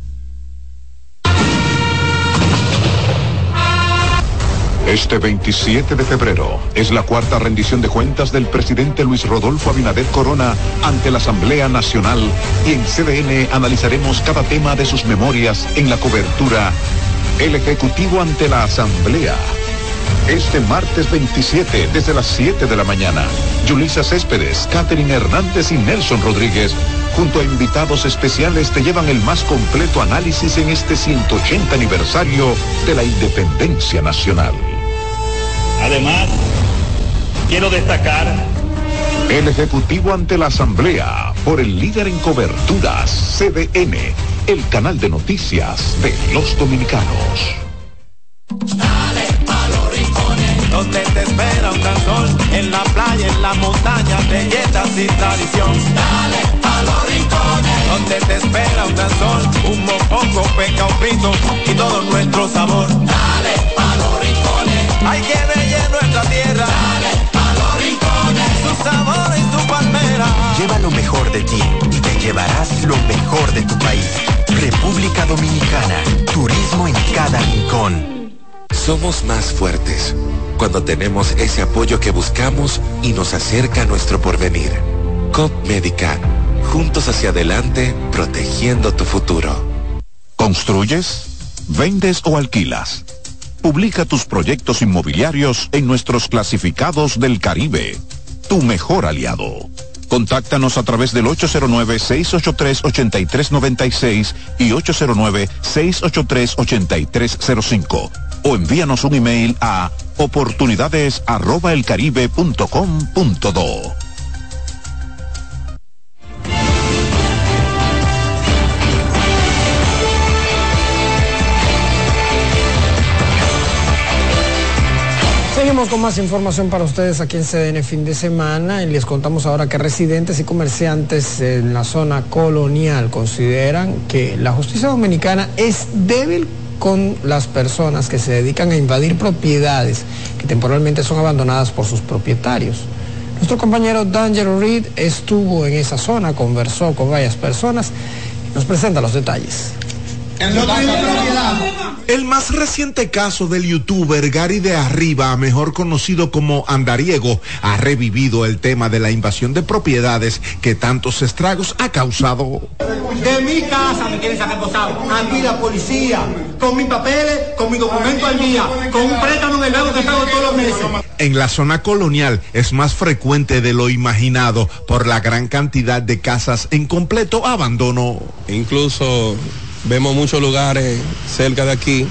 Este 27 de febrero es la cuarta rendición de cuentas del presidente Luis Rodolfo Abinader Corona ante la Asamblea Nacional y en CDN analizaremos cada tema de sus memorias en la cobertura El Ejecutivo ante la Asamblea. Este martes 27 desde las 7 de la mañana, Yulisa Céspedes, Catherine Hernández y Nelson Rodríguez junto a invitados especiales te llevan el más completo análisis en este 180 aniversario de la independencia nacional. Además, quiero destacar el Ejecutivo ante la Asamblea por el líder en coberturas, CDN, el canal de noticias de los dominicanos. Dale pa los rincones, donde te espera un gran sol, en la playa, en la montaña, belletas y tradición. Dale pa los rincones, donde te espera un gran sol, un mopongo, peca, un pito y todo nuestro sabor. Dale pa los rincones, hay que ver nuestra tierra. Dale pa los rincones, su sabor y su palmera. Lleva lo mejor de ti y te llevarás lo mejor de tu país. República Dominicana, turismo en cada rincón. Somos más fuertes cuando tenemos ese apoyo que buscamos y nos acerca a nuestro porvenir. COP Médica, juntos hacia adelante, protegiendo tu futuro. ¿Construyes? ¿Vendes o alquilas? Publica tus proyectos inmobiliarios en nuestros clasificados del Caribe. Tu mejor aliado. Contáctanos a través del 809-683-8396 y 809-683-8305 o envíanos un email a oportunidades@elcaribe.com.do. Con más información para ustedes aquí en CDN fin de semana y les contamos ahora que residentes y comerciantes en la zona colonial consideran que la justicia dominicana es débil con las personas que se dedican a invadir propiedades que temporalmente son abandonadas por sus propietarios. Nuestro compañero D'Angelo Reed estuvo en esa zona, conversó con varias personas y nos presenta los detalles. El más reciente caso del youtuber Gary de Arriba, mejor conocido como Andariego, ha revivido el tema de la invasión de propiedades que tantos estragos ha causado. De mi casa me quieren sacar posado. A mí la policía, con mis papeles, con mi documento al día, con un préstamo en el banco que pago todos los meses. En la zona colonial es más frecuente de lo imaginado por la gran cantidad de casas en completo abandono. Incluso vemos muchos lugares cerca de aquí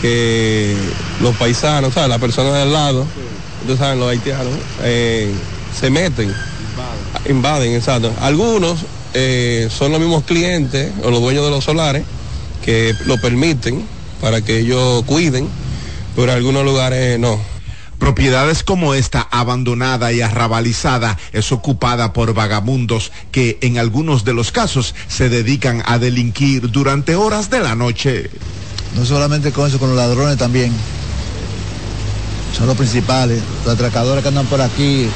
que los paisanos, ¿sabes? las personas del lado, ustedes saben, los haitianos, eh, se meten, invaden, exacto. Algunos eh, son los mismos clientes o los dueños de los solares que lo permiten para que ellos cuiden, pero en algunos lugares no. Propiedades como esta, abandonada y arrabalizada, es ocupada por vagabundos que en algunos de los casos se dedican a delinquir durante horas de la noche. No solamente con eso, con los ladrones también. Son los principales, los atracadores que andan por aquí,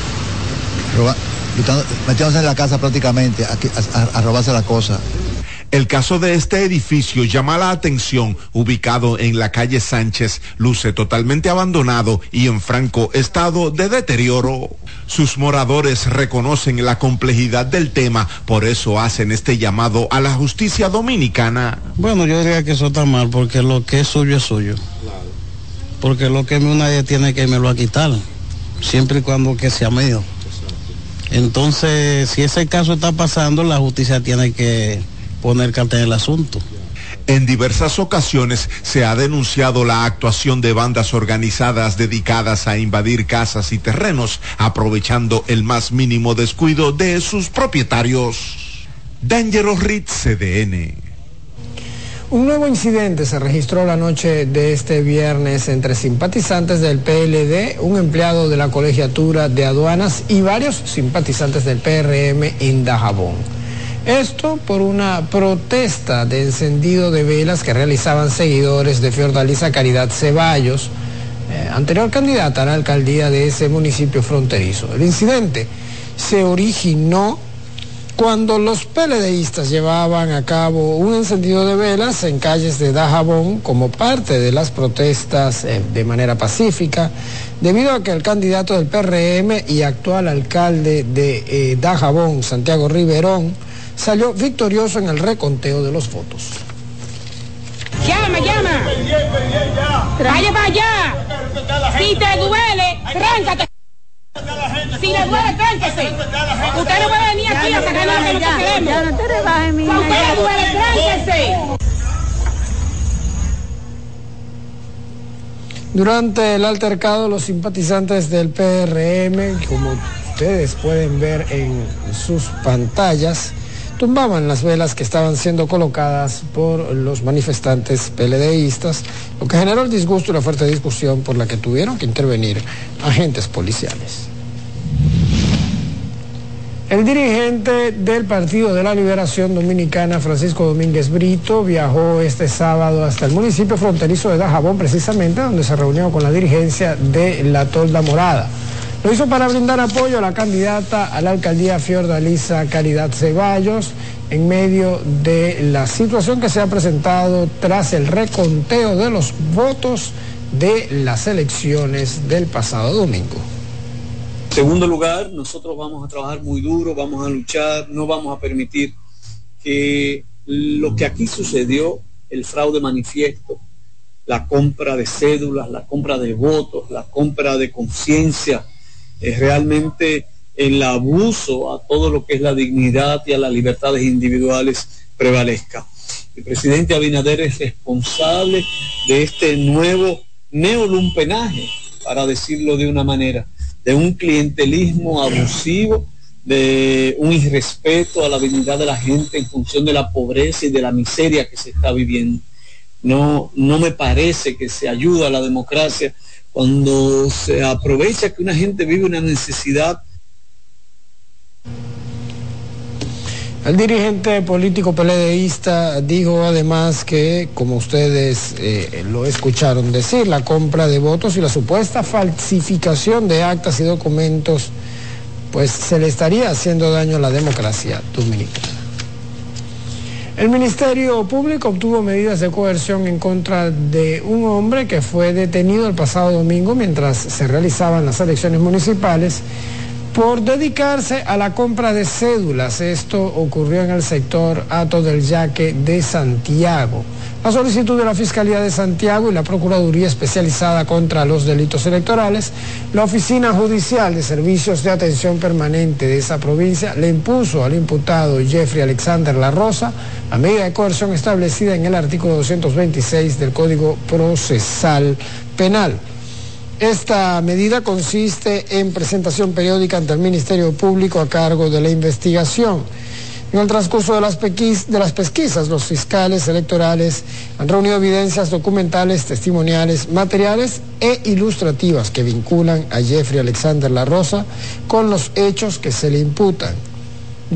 metiéndose en la casa prácticamente a, a robarse la cosa. El caso de este edificio llama la atención, ubicado en la calle Sánchez, luce totalmente abandonado y en franco estado de deterioro. Sus moradores reconocen la complejidad del tema, por eso hacen este llamado a la justicia dominicana. Bueno, yo diría que eso está mal, porque lo que es suyo es suyo. Porque lo que nadie tiene que me lo a quitar, siempre y cuando que sea mío. Entonces, si ese caso está pasando, la justicia tiene que poner carta en el asunto. En diversas ocasiones se ha denunciado la actuación de bandas organizadas dedicadas a invadir casas y terrenos, aprovechando el más mínimo descuido de sus propietarios. Dangerous Reed CDN. Un nuevo incidente se registró la noche de este viernes entre simpatizantes del PLD, un empleado de la colegiatura de aduanas y varios simpatizantes del PRM en Dajabón. Esto por una protesta de encendido de velas que realizaban seguidores de Fiordalisa Caridad Ceballos, eh, anterior candidata a la alcaldía de ese municipio fronterizo. El incidente se originó cuando los PLDistas llevaban a cabo un encendido de velas en calles de Dajabón como parte de las protestas eh, de manera pacífica, debido a que el candidato del PRM y actual alcalde de eh, Dajabón, Santiago Riverón, salió victorioso en el reconteo de los votos. Llama, llama. Vaya para allá. Si te duele, tráncate. Si le duele, tránquese. Usted no puede venir aquí a sacarnos de lo que queremos. Ya no te rebajes, mi Si usted le duele, tránquese. Durante el altercado, los simpatizantes del PRM, como ustedes pueden ver en sus pantallas, tumbaban las velas que estaban siendo colocadas por los manifestantes PLDistas, lo que generó el disgusto y la fuerte discusión por la que tuvieron que intervenir agentes policiales. El dirigente del Partido de la Liberación Dominicana, Francisco Domínguez Brito, viajó este sábado hasta el municipio fronterizo de Dajabón, precisamente donde se reunió con la dirigencia de la Tolda Morada. Lo hizo para brindar apoyo a la candidata a la alcaldía Fiordalisa Caridad Ceballos en medio de la situación que se ha presentado tras el reconteo de los votos de las elecciones del pasado domingo. Segundo lugar, nosotros vamos a trabajar muy duro, vamos a luchar, no vamos a permitir que lo que aquí sucedió, el fraude manifiesto, la compra de cédulas, la compra de votos, la compra de conciencia, es realmente el abuso a todo lo que es la dignidad y a las libertades individuales prevalezca. El presidente Abinader es responsable de este nuevo neolumpenaje, para decirlo de una manera, de un clientelismo abusivo, de un irrespeto a la dignidad de la gente en función de la pobreza y de la miseria que se está viviendo. No, no me parece que se ayuda a la democracia cuando se aprovecha que una gente vive una necesidad. El dirigente político PLDista dijo además que, como ustedes eh, lo escucharon decir, la compra de votos y la supuesta falsificación de actas y documentos, pues se le estaría haciendo daño a la democracia dominicana. El Ministerio Público obtuvo medidas de coerción en contra de un hombre que fue detenido el pasado domingo mientras se realizaban las elecciones municipales por dedicarse a la compra de cédulas. Esto ocurrió en el sector Ato del Yaque de Santiago. La solicitud de la Fiscalía de Santiago y la Procuraduría Especializada contra los Delitos Electorales, la Oficina Judicial de Servicios de Atención Permanente de esa provincia le impuso al imputado Jeffrey Alexander La Rosa la medida de coerción establecida en el artículo 226 del Código Procesal Penal. Esta medida consiste en presentación periódica ante el Ministerio Público a cargo de la investigación. En el transcurso de las, de las, pesquisas, los fiscales electorales han reunido evidencias documentales, testimoniales, materiales e ilustrativas que vinculan a Jeffrey Alexander La Rosa con los hechos que se le imputan.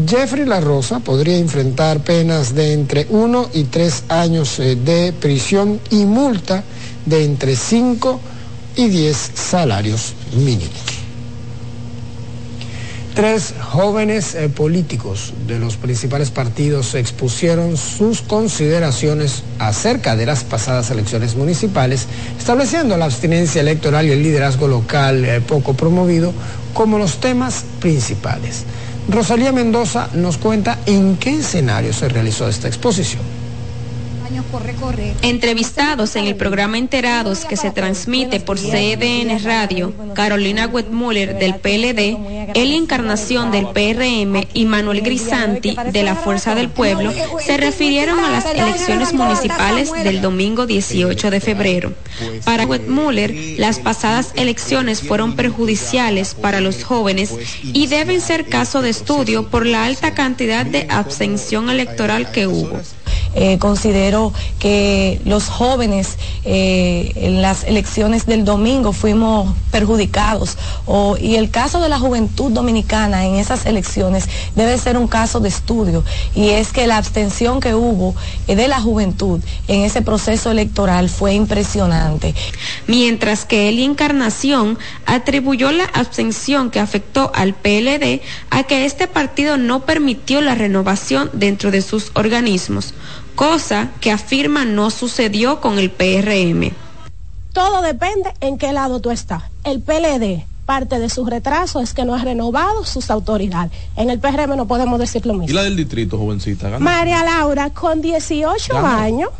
Jeffrey La Rosa podría enfrentar penas de entre uno y tres años eh, de prisión y multa de entre cinco y 10 salarios mínimos. Tres jóvenes eh, políticos de los principales partidos expusieron sus consideraciones acerca de las pasadas elecciones municipales, estableciendo la abstinencia electoral y el liderazgo local eh, poco promovido como los temas principales. Rosalía Mendoza nos cuenta en qué escenario se realizó esta exposición. Entrevistados en el programa Enterados que se transmite por CDN Radio, Carolina Wetmuller del PLD, Eli Encarnación del PRM y Manuel Grisanti de la Fuerza del Pueblo se refirieron a las elecciones municipales del domingo 18 de febrero. Para Wetmuller, las pasadas elecciones fueron perjudiciales para los jóvenes y deben ser caso de estudio por la alta cantidad de abstención electoral que hubo Eh, considero que los jóvenes eh, en las elecciones del domingo fuimos perjudicados. Y el caso de la juventud dominicana en esas elecciones debe ser un caso de estudio. Y es que la abstención que hubo de la juventud en ese proceso electoral fue impresionante. Mientras que el Encarnación atribuyó la abstención que afectó al PLD a que este partido no permitió la renovación dentro de sus organismos, cosa que afirma no sucedió con el PRM. Todo depende en qué lado tú estás. El PLD, parte de su retraso es que no ha renovado sus autoridades. En el PRM no podemos decir lo mismo. ¿Y la del distrito, jovencita? María Laura, con 18 años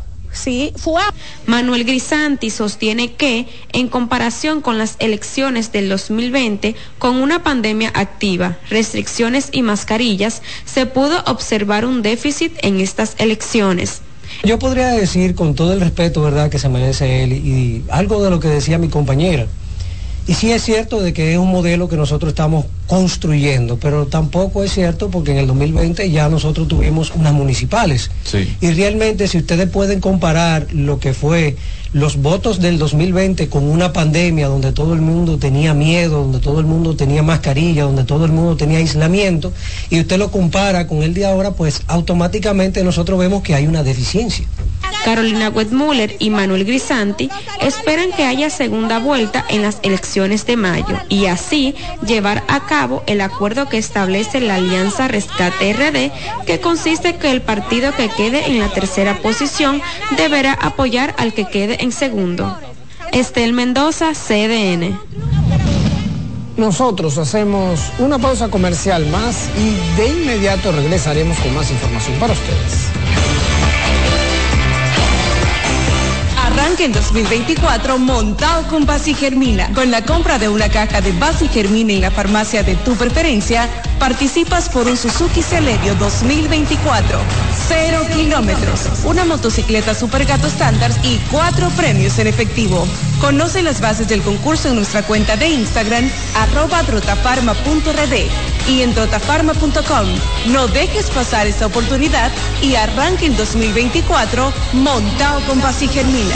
Manuel Grisanti sostiene que, en comparación con las elecciones del 2020, con una pandemia activa, restricciones y mascarillas, se pudo observar un déficit en estas elecciones. Yo podría decir, con todo el respeto, ¿verdad?, que se merece él, y algo de lo que decía mi compañera y sí es cierto de que es un modelo que nosotros estamos construyendo, pero tampoco es cierto porque en el 2020 ya nosotros tuvimos unas municipales. Y realmente si ustedes pueden comparar lo que fue los votos del 2020 con una pandemia donde todo el mundo tenía miedo, donde todo el mundo tenía mascarilla, donde todo el mundo tenía aislamiento, y usted lo compara con el de ahora, pues automáticamente nosotros vemos que hay una deficiencia. Carolina Wetmuller y Manuel Grisanti esperan que haya segunda vuelta en las elecciones de mayo y así llevar a cabo el acuerdo que establece la Alianza Rescate RD, que consiste que el partido que quede en la tercera posición deberá apoyar al que quede en segundo. Estel Mendoza, CDN. Nosotros hacemos una pausa comercial más y de inmediato regresaremos con más información para ustedes. Arranque en 2024 montado con Basi Germina. Con la compra de una caja de Basi Germina en la farmacia de tu preferencia, participas por un Suzuki Celerio 2024. Cero kilómetros, una motocicleta Super Gato estándar y cuatro premios en efectivo. Conoce las bases del concurso en nuestra cuenta de Instagram, arroba trotafarma.rd y en trotafarma.com. No dejes pasar esta oportunidad y arranque el 2024 montado con Basi Germina.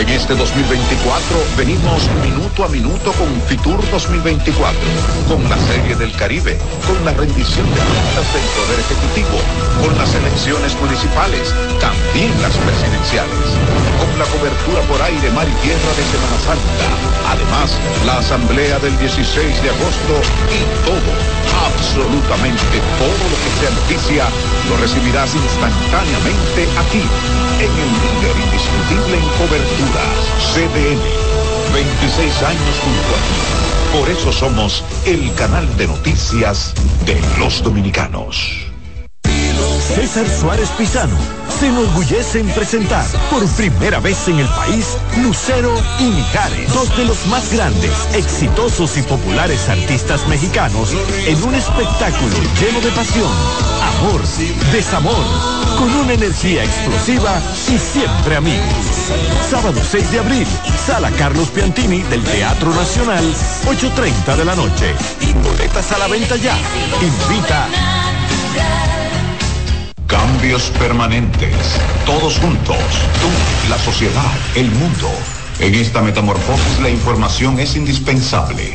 En este 2024 venimos minuto a minuto con Fitur 2024, con la Serie del Caribe, con la rendición de cuentas del Poder Ejecutivo, con las elecciones municipales, también las presidenciales, con la cobertura por aire, mar y tierra de Semana Santa, además la Asamblea del 16 de agosto y todo, absolutamente todo lo que sea noticia, lo recibirás instantáneamente aquí, en el líder indiscutible en cobertura CDN. 26 años junto a ti. Por eso somos el canal de noticias de los dominicanos. César Suárez Pisano se enorgullece en presentar por primera vez en el país Lucero y Mijares, dos de los más grandes, exitosos y populares artistas mexicanos en un espectáculo lleno de pasión, amor, desamor, con una energía explosiva y siempre amigos. Sábado 6 de abril, Sala Carlos Piantini del Teatro Nacional, 8.30 de la noche. Boletas a la venta ya. Invita. Cambios permanentes, todos juntos, tú, la sociedad, el mundo. En esta metamorfosis la información es indispensable.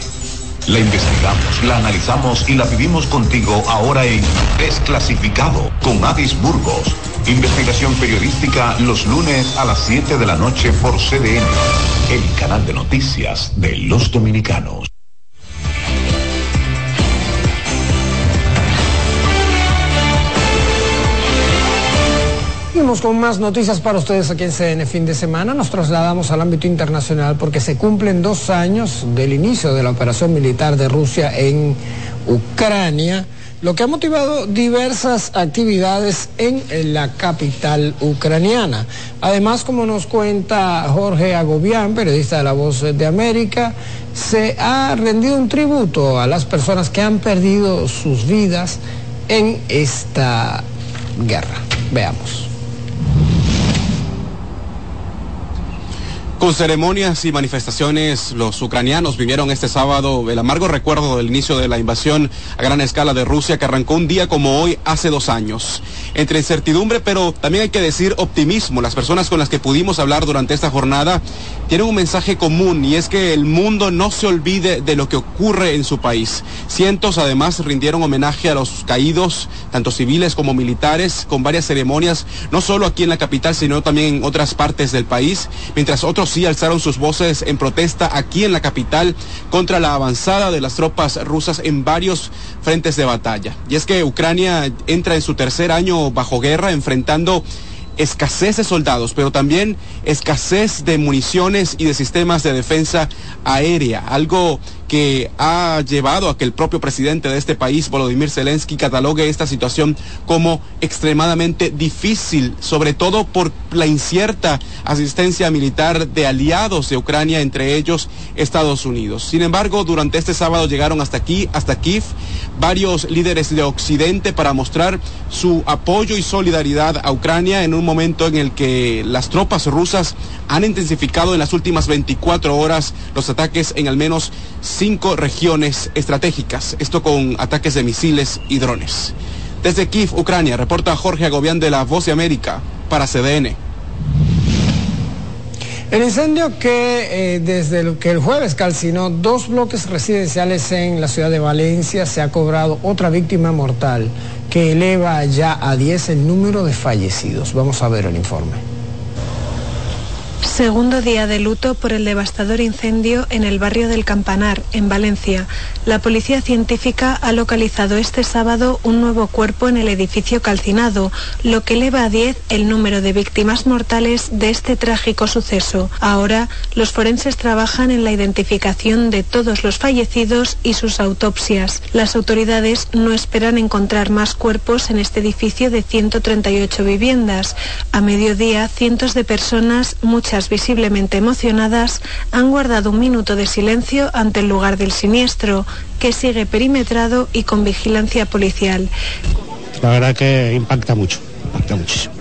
La investigamos, la analizamos y la vivimos contigo ahora en Desclasificado con Adis Burgos. Investigación periodística los lunes a las 7 de la noche por CDN, el canal de noticias de los dominicanos. Seguimos con más noticias para ustedes aquí en CN fin de semana. Nos trasladamos al ámbito internacional porque se cumplen dos años del inicio de la operación militar de Rusia en Ucrania lo que ha motivado diversas actividades en la capital ucraniana. Además, como nos cuenta Jorge Agobián, periodista de La Voz de América, se ha rendido un tributo a las personas que han perdido sus vidas en esta guerra. Veamos. Con ceremonias y manifestaciones, los ucranianos vivieron este sábado el amargo recuerdo del inicio de la invasión a gran escala de Rusia que arrancó un día como hoy hace dos años. Entre incertidumbre, pero también hay que decir optimismo, las personas con las que pudimos hablar durante esta jornada tienen un mensaje común y es que el mundo no se olvide de lo que ocurre en su país. Cientos además rindieron homenaje a los caídos, tanto civiles como militares, con varias ceremonias, no solo aquí en la capital, sino también en otras partes del país, mientras otros sí alzaron sus voces en protesta aquí en la capital contra la avanzada de las tropas rusas en varios frentes de batalla. Y es que Ucrania entra en su tercer año bajo guerra enfrentando escasez de soldados, pero también escasez de municiones y de sistemas de defensa aérea, algo que ha llevado a que el propio presidente de este país, Volodymyr Zelensky, catalogue esta situación como extremadamente difícil, sobre todo por la incierta asistencia militar de aliados de Ucrania, entre ellos Estados Unidos. Sin embargo, durante este sábado llegaron hasta aquí, hasta Kiev, varios líderes de Occidente para mostrar su apoyo y solidaridad a Ucrania en un momento en el que las tropas rusas han intensificado en las últimas 24 horas los ataques en al menos cinco regiones estratégicas, esto con ataques de misiles y drones. Desde Kiev, Ucrania, reporta Jorge Agobián de la Voz de América para CDN. El incendio que eh, desde que el jueves calcinó dos bloques residenciales en la ciudad de Valencia se ha cobrado otra víctima mortal que eleva ya a 10 el número de fallecidos. Vamos a ver el informe. Segundo día de luto por el devastador incendio en el barrio del Campanar, en Valencia. La policía científica ha localizado este sábado un nuevo cuerpo en el edificio calcinado, lo que eleva a 10 el número de víctimas mortales de este trágico suceso. Ahora, los forenses trabajan en la identificación de todos los fallecidos y sus autopsias. Las autoridades no esperan encontrar más cuerpos en este edificio de 138 viviendas. A mediodía, cientos de personas, muchas visiblemente emocionadas han guardado un minuto de silencio ante el lugar del siniestro, que sigue perimetrado y con vigilancia policial. La verdad que impacta mucho, impacta muchísimo.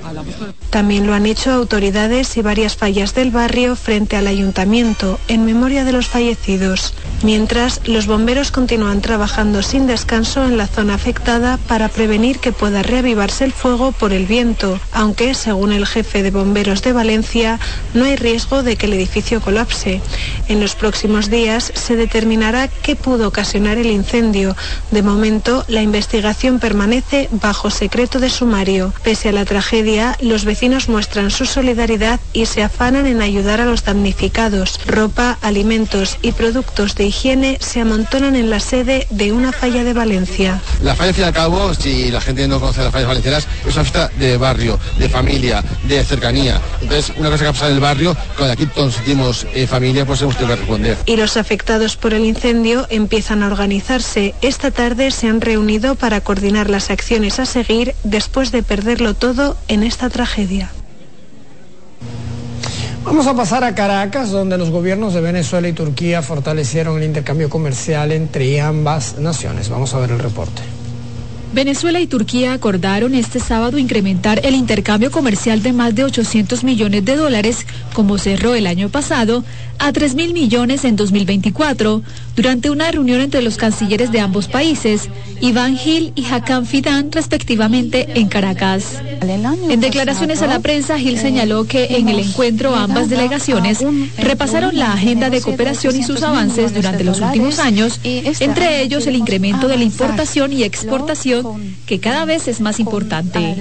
También lo han hecho autoridades y varias fallas del barrio frente al ayuntamiento en memoria de los fallecidos, mientras los bomberos continúan trabajando sin descanso en la zona afectada para prevenir que pueda reavivarse el fuego por el viento, aunque según el jefe de bomberos de Valencia no hay riesgo de que el edificio colapse. En los próximos días se determinará qué pudo ocasionar el incendio. De momento, la investigación permanece bajo secreto de sumario. Pese a la tragedia, los vecinos muestran su solidaridad y se afanan en ayudar a los damnificados. Ropa, alimentos y productos de higiene se amontonan en la sede de una falla de Valencia. La falla, al fin y al cabo, si la gente no conoce las fallas valencianas, es una fiesta de barrio, de familia, de cercanía. Entonces, una cosa que ha pasado en el barrio, cuando aquí todos sentimos eh, familia, pues hemos tenido que responder. Y los afectados por el incendio empiezan a organizarse. Esta tarde se han reunido para coordinar las acciones a seguir después de perderlo todo en esta tragedia. Vamos a pasar a Caracas, donde los gobiernos de Venezuela y Turquía fortalecieron el intercambio comercial entre ambas naciones. Vamos a ver el reporte. Venezuela y Turquía acordaron este sábado incrementar el intercambio comercial de más de 800 millones de dólares, como cerró el año pasado, a 3 mil millones en 2024, durante una reunión entre los cancilleres de ambos países, Iván Gil y Hakan Fidan, respectivamente, en Caracas. En declaraciones a la prensa, Gil señaló que en el encuentro ambas delegaciones repasaron la agenda de cooperación y sus avances durante los últimos años, entre ellos el incremento de la importación y exportación, que cada vez es más importante.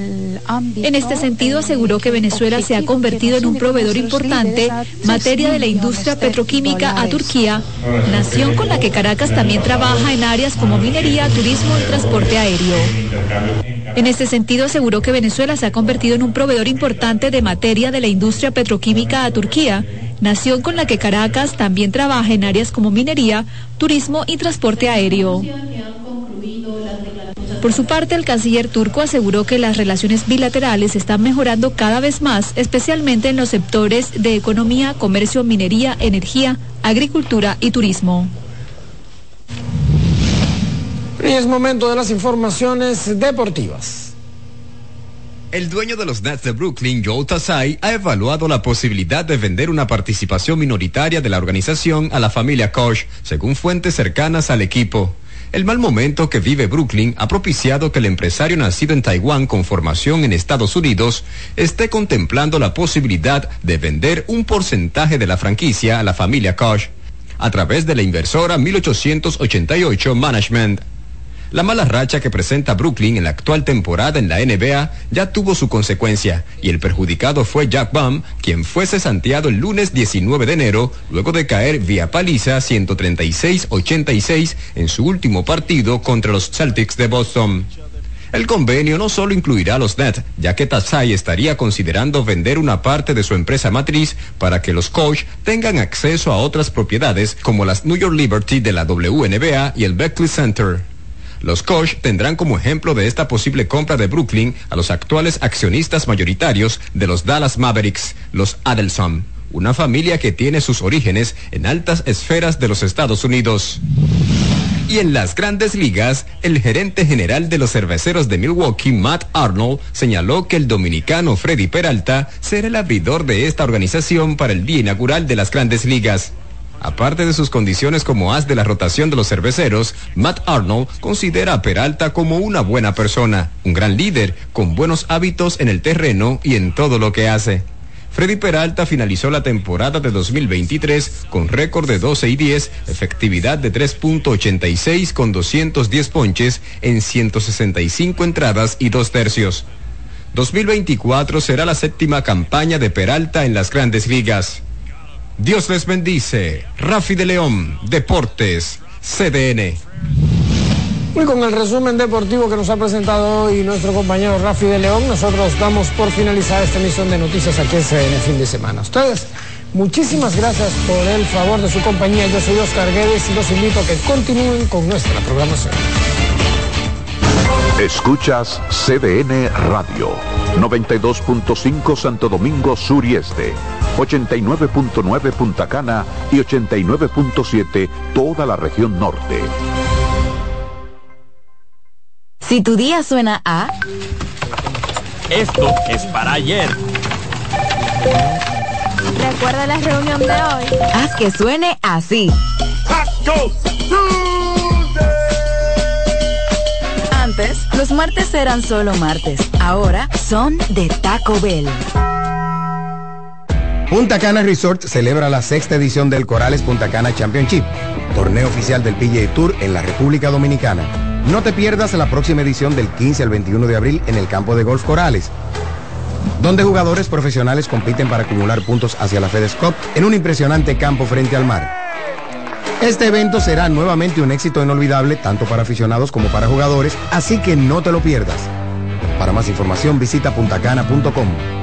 En este sentido, aseguró que Venezuela se ha convertido en un proveedor importante materia de la industria petroquímica a Turquía, nación con la que Caracas también trabaja en áreas como minería, turismo y transporte aéreo. En este sentido, aseguró que Venezuela se ha convertido en un proveedor importante de materia de la industria petroquímica a Turquía, nación con la que Caracas también trabaja en áreas como minería, turismo y transporte aéreo. Por su parte, el canciller turco aseguró que las relaciones bilaterales están mejorando cada vez más, especialmente en los sectores de economía, comercio, minería, energía, agricultura y turismo. Y es momento de las informaciones deportivas. El dueño de los Nets de Brooklyn, Joe Tasai, ha evaluado la posibilidad de vender una participación minoritaria de la organización a la familia Koch, según fuentes cercanas al equipo. El mal momento que vive Brooklyn ha propiciado que el empresario nacido en Taiwán con formación en Estados Unidos esté contemplando la posibilidad de vender un porcentaje de la franquicia a la familia Koch a través de la inversora 1888 Management. La mala racha que presenta Brooklyn en la actual temporada en la NBA ya tuvo su consecuencia y el perjudicado fue Jack Bum, quien fue cesanteado el lunes 19 de enero luego de caer vía paliza 136-86 en su último partido contra los Celtics de Boston. El convenio no solo incluirá a los Nets, ya que Tassai estaría considerando vender una parte de su empresa matriz para que los coach tengan acceso a otras propiedades como las New York Liberty de la WNBA y el Beckley Center. Los Koch tendrán como ejemplo de esta posible compra de Brooklyn a los actuales accionistas mayoritarios de los Dallas Mavericks, los Adelson, una familia que tiene sus orígenes en altas esferas de los Estados Unidos. Y en las grandes ligas, el gerente general de los cerveceros de Milwaukee, Matt Arnold, señaló que el dominicano Freddy Peralta será el abridor de esta organización para el día inaugural de las grandes ligas. Aparte de sus condiciones como as de la rotación de los cerveceros, Matt Arnold considera a Peralta como una buena persona, un gran líder, con buenos hábitos en el terreno y en todo lo que hace. Freddy Peralta finalizó la temporada de 2023 con récord de 12 y 10, efectividad de 3.86 con 210 ponches en 165 entradas y dos tercios. 2024 será la séptima campaña de Peralta en las grandes ligas. Dios les bendice. Rafi de León, Deportes, CDN. Y con el resumen deportivo que nos ha presentado hoy nuestro compañero Rafi de León, nosotros damos por finalizada esta emisión de noticias aquí en CDN fin de semana. Ustedes, muchísimas gracias por el favor de su compañía. Yo soy Oscar Guedes y los invito a que continúen con nuestra programación. Escuchas CDN Radio, 92.5 Santo Domingo Sur y Este, 89.9 Punta Cana y 89.7 toda la región norte. Si tu día suena a... Esto es para ayer. Recuerda la reunión de hoy. Haz que suene así. Antes, los martes eran solo martes. Ahora son de Taco Bell. Punta Cana Resort celebra la sexta edición del Corales Punta Cana Championship, torneo oficial del PGA Tour en la República Dominicana. No te pierdas la próxima edición del 15 al 21 de abril en el campo de golf Corales, donde jugadores profesionales compiten para acumular puntos hacia la FedEx Cup en un impresionante campo frente al mar. Este evento será nuevamente un éxito inolvidable tanto para aficionados como para jugadores, así que no te lo pierdas. Para más información visita puntacana.com.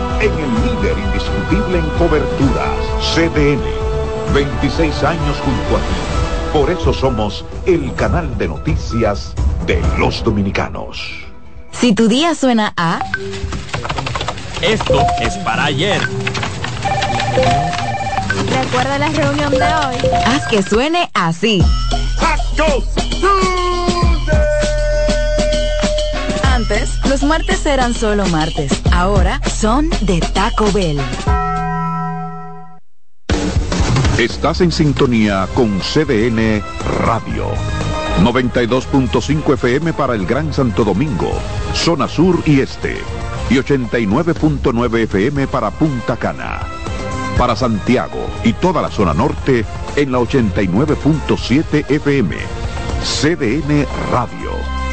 en el líder indiscutible en coberturas, CDN. 26 años junto a ti. Por eso somos el canal de noticias de los dominicanos. Si tu día suena a... Esto es para ayer. Recuerda la reunión de hoy. Haz que suene así. Antes, los martes eran solo martes. Ahora son de Taco Bell. Estás en sintonía con CDN Radio. 92.5 FM para el Gran Santo Domingo, zona sur y este. Y 89.9 FM para Punta Cana. Para Santiago y toda la zona norte en la 89.7 FM. CDN Radio.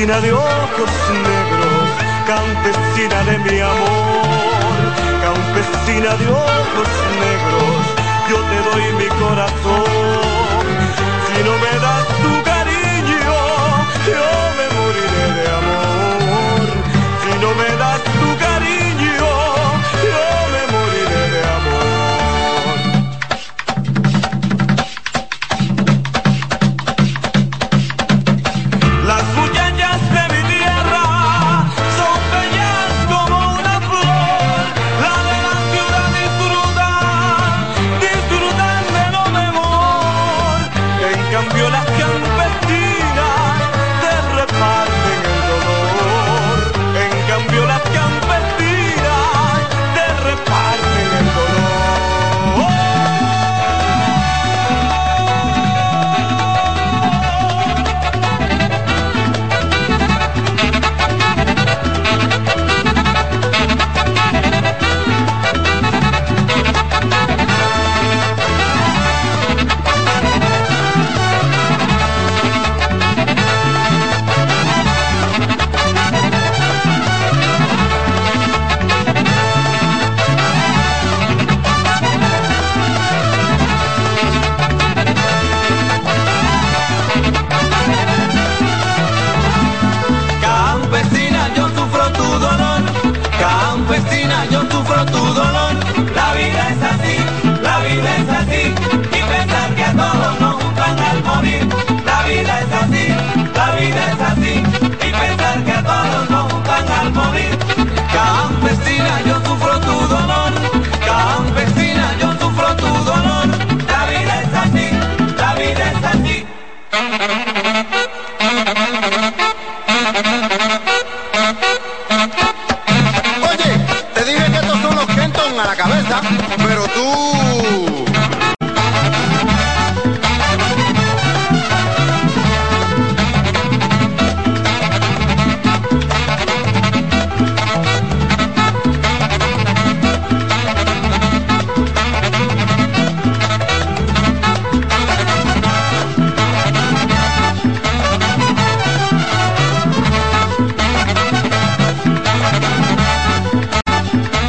campesina de ojos negros, campesina de mi amor, campesina de ojos negros, yo te doy mi corazón, si no me das tú